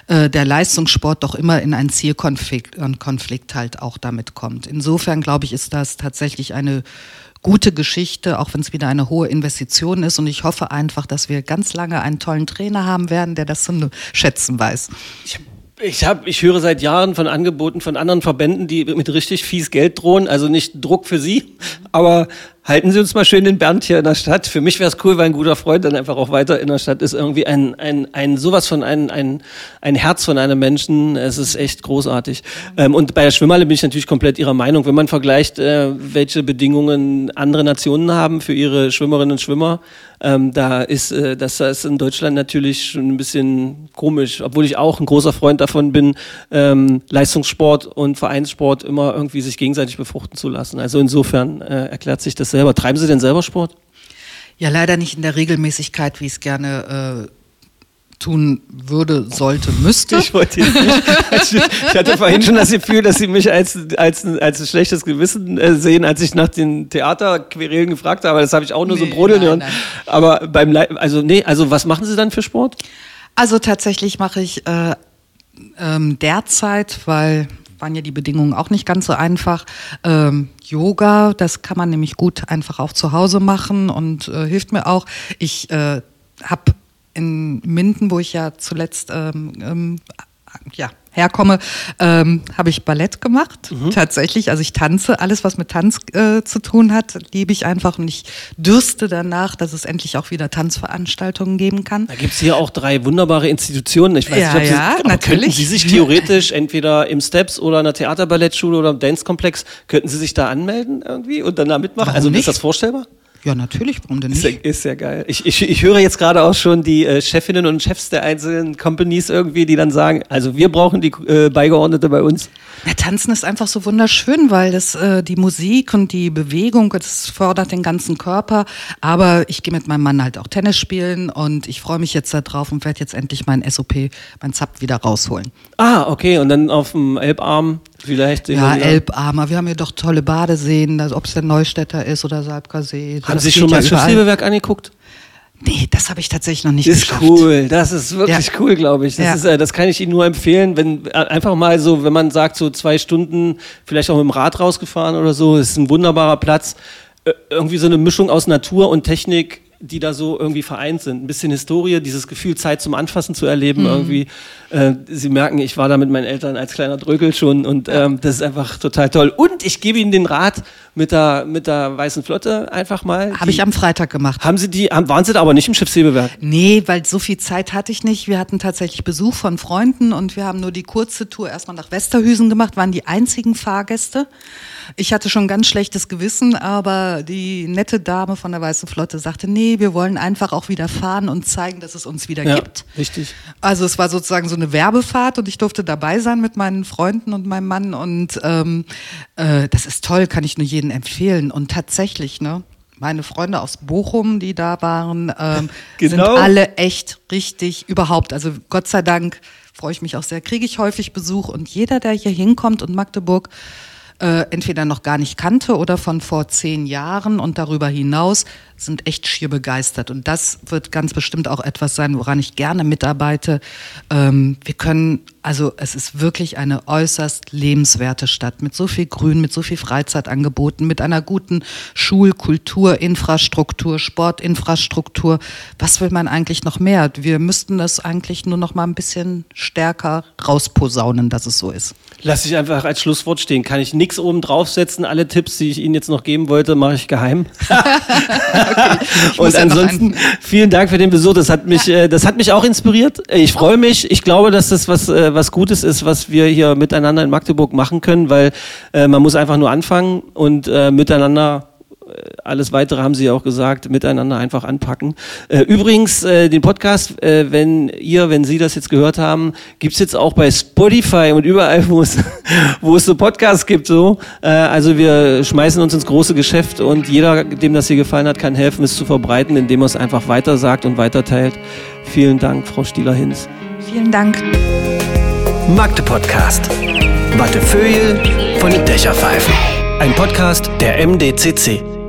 äh, der Leistungssport doch immer in einen Zielkonflikt einen Konflikt halt auch damit kommt. Insofern glaube ich, ist das tatsächlich eine gute Geschichte, auch wenn es wieder eine hohe Investition ist. Und ich hoffe einfach, dass wir ganz lange einen tollen Trainer haben werden, der das zu schätzen weiß. Ich, ich, hab, ich höre seit Jahren von Angeboten von anderen Verbänden, die mit richtig fies Geld drohen. Also nicht Druck für Sie, aber halten Sie uns mal schön den Bernd hier in der Stadt. Für mich wäre es cool, weil ein guter Freund dann einfach auch weiter in der Stadt ist. Irgendwie ein, ein, ein sowas von ein, ein, ein Herz von einem Menschen. Es ist echt großartig. Ähm, und bei der Schwimmhalle bin ich natürlich komplett Ihrer Meinung. Wenn man vergleicht, äh, welche Bedingungen andere Nationen haben für ihre Schwimmerinnen und Schwimmer, ähm, da ist äh, das ist in Deutschland natürlich schon ein bisschen komisch, obwohl ich auch ein großer Freund davon bin, ähm, Leistungssport und Vereinssport immer irgendwie sich gegenseitig befruchten zu lassen. Also insofern äh, erklärt sich das selber. Treiben Sie denn selber Sport? Ja, leider nicht in der Regelmäßigkeit, wie ich es gerne äh, tun würde, sollte, müsste. Ich wollte jetzt nicht. Ich hatte vorhin schon das Gefühl, dass Sie mich als, als, ein- als ein schlechtes Gewissen äh, sehen, als ich nach den Theaterquerelen gefragt habe. Das habe ich auch nur so Nee, brodeln nein, hören. Aber beim, Le also nee, also was machen Sie dann für Sport? Also tatsächlich mache ich äh, ähm, derzeit, weil waren ja die Bedingungen auch nicht ganz so einfach. Ähm, Yoga, das kann man nämlich gut einfach auch zu Hause machen und äh, hilft mir auch. Ich äh, habe in Minden, wo ich ja zuletzt ähm, ähm, ja, herkomme, ähm, habe ich Ballett gemacht. Tatsächlich, also ich tanze. Alles, was mit Tanz äh, zu tun hat, liebe ich einfach und ich dürste danach, dass es endlich auch wieder Tanzveranstaltungen geben kann. Da gibt's hier auch drei wunderbare Institutionen. Ich weiß Ja, nicht, ob Sie, ja, könnten natürlich. Sie sich theoretisch entweder im Steps oder einer Theaterballettschule oder im Dance-Komplex, könnten Sie sich da anmelden irgendwie und dann da mitmachen? Warum also ist nicht? das vorstellbar? Ja, natürlich, warum denn Ist ja, nicht? ist ja geil. Ich, ich, ich höre jetzt gerade auch schon die äh, Chefinnen und Chefs der einzelnen Companies irgendwie, die dann sagen, also wir brauchen die äh, Beigeordnete bei uns. Ja, Tanzen ist einfach so wunderschön, weil das äh, die Musik und die Bewegung, das fördert den ganzen Körper. Aber ich gehe mit meinem Mann halt auch Tennis spielen und ich freue mich jetzt darauf und werde jetzt endlich mein SOP, mein Zap wieder rausholen. Ah, okay, und dann auf dem Elbarm vielleicht. Ja, Elbarmer, wir haben hier doch tolle Badeseen, ob es der Neustädter ist oder Salbkersee. Haben das Sie schon ja mal das. Schiffshebewerk angeguckt? Nee, das habe ich tatsächlich noch nicht Das ist geschafft. cool, das ist wirklich Ja. cool, glaube ich. Das, Ja. ist, äh, das kann ich Ihnen nur empfehlen, wenn äh, einfach mal so, wenn man sagt, so zwei Stunden vielleicht auch mit dem Rad rausgefahren oder so, ist ein wunderbarer Platz. Äh, irgendwie so eine Mischung aus Natur und Technik, die da so irgendwie vereint sind. Ein bisschen Historie, dieses Gefühl, Zeit zum Anfassen zu erleben irgendwie. Äh, Sie merken, ich war da mit meinen Eltern als kleiner Drökel schon und ähm, das ist einfach total toll. Und ich gebe Ihnen den Rat mit der, mit der Weißen Flotte einfach mal. Habe ich am Freitag gemacht. haben Sie die, haben, waren Sie da aber nicht im Schiffshebewerk? Nee, weil so viel Zeit hatte ich nicht. Wir hatten tatsächlich Besuch von Freunden und wir haben nur die kurze Tour erstmal nach Westerhüsen gemacht, waren die einzigen Fahrgäste. Ich hatte schon ganz schlechtes Gewissen, aber die nette Dame von der Weißen Flotte sagte, nee, wir wollen einfach auch wieder fahren und zeigen, dass es uns wieder gibt. richtig. Also es war sozusagen so eine Werbefahrt und ich durfte dabei sein mit meinen Freunden und meinem Mann und ähm, äh, das ist toll, kann ich nur jedem empfehlen. Und tatsächlich, ne, meine Freunde aus Bochum, die da waren, ähm, Genau. sind alle echt richtig überhaupt. Also Gott sei Dank freue ich mich auch sehr, kriege ich häufig Besuch und jeder, der hier hinkommt und Magdeburg äh, entweder noch gar nicht kannte oder von vor zehn Jahren und darüber hinaus sind echt schier begeistert. Und das wird ganz bestimmt auch etwas sein, woran ich gerne mitarbeite. Ähm, wir können, also es ist wirklich eine äußerst lebenswerte Stadt mit so viel Grün, mit so viel Freizeitangeboten, mit einer guten Schul-, Kultur-, Infrastruktur, Sportinfrastruktur. Was will man eigentlich noch mehr? Wir müssten das eigentlich nur noch mal ein bisschen stärker rausposaunen, dass es so ist. Lass ich einfach als Schlusswort stehen. Kann ich nichts oben draufsetzen? Alle Tipps, die ich Ihnen jetzt noch geben wollte, mache ich geheim. Und ja ansonsten vielen Dank für den Besuch. Das hat mich, äh, das hat mich auch inspiriert. Ich freue mich. Ich glaube, dass das was, äh, was Gutes ist, was wir hier miteinander in Magdeburg machen können, weil äh, man muss einfach nur anfangen und äh, miteinander alles weitere haben Sie ja auch gesagt, miteinander einfach anpacken. Äh, übrigens, äh, den Podcast, äh, wenn ihr, wenn Sie das jetzt gehört haben, gibt's jetzt auch bei Spotify und überall, wo es, wo es so Podcasts gibt. So. Äh, also wir schmeißen uns ins große Geschäft und jeder, dem das hier gefallen hat, kann helfen, es zu verbreiten, indem er es einfach weiter sagt und weiterteilt. Vielen Dank, Frau Stieler-Hinz. Vielen Dank. Magde Podcast. Wattefeuille von den Dächerpfeifen. Ein Podcast der MDCC.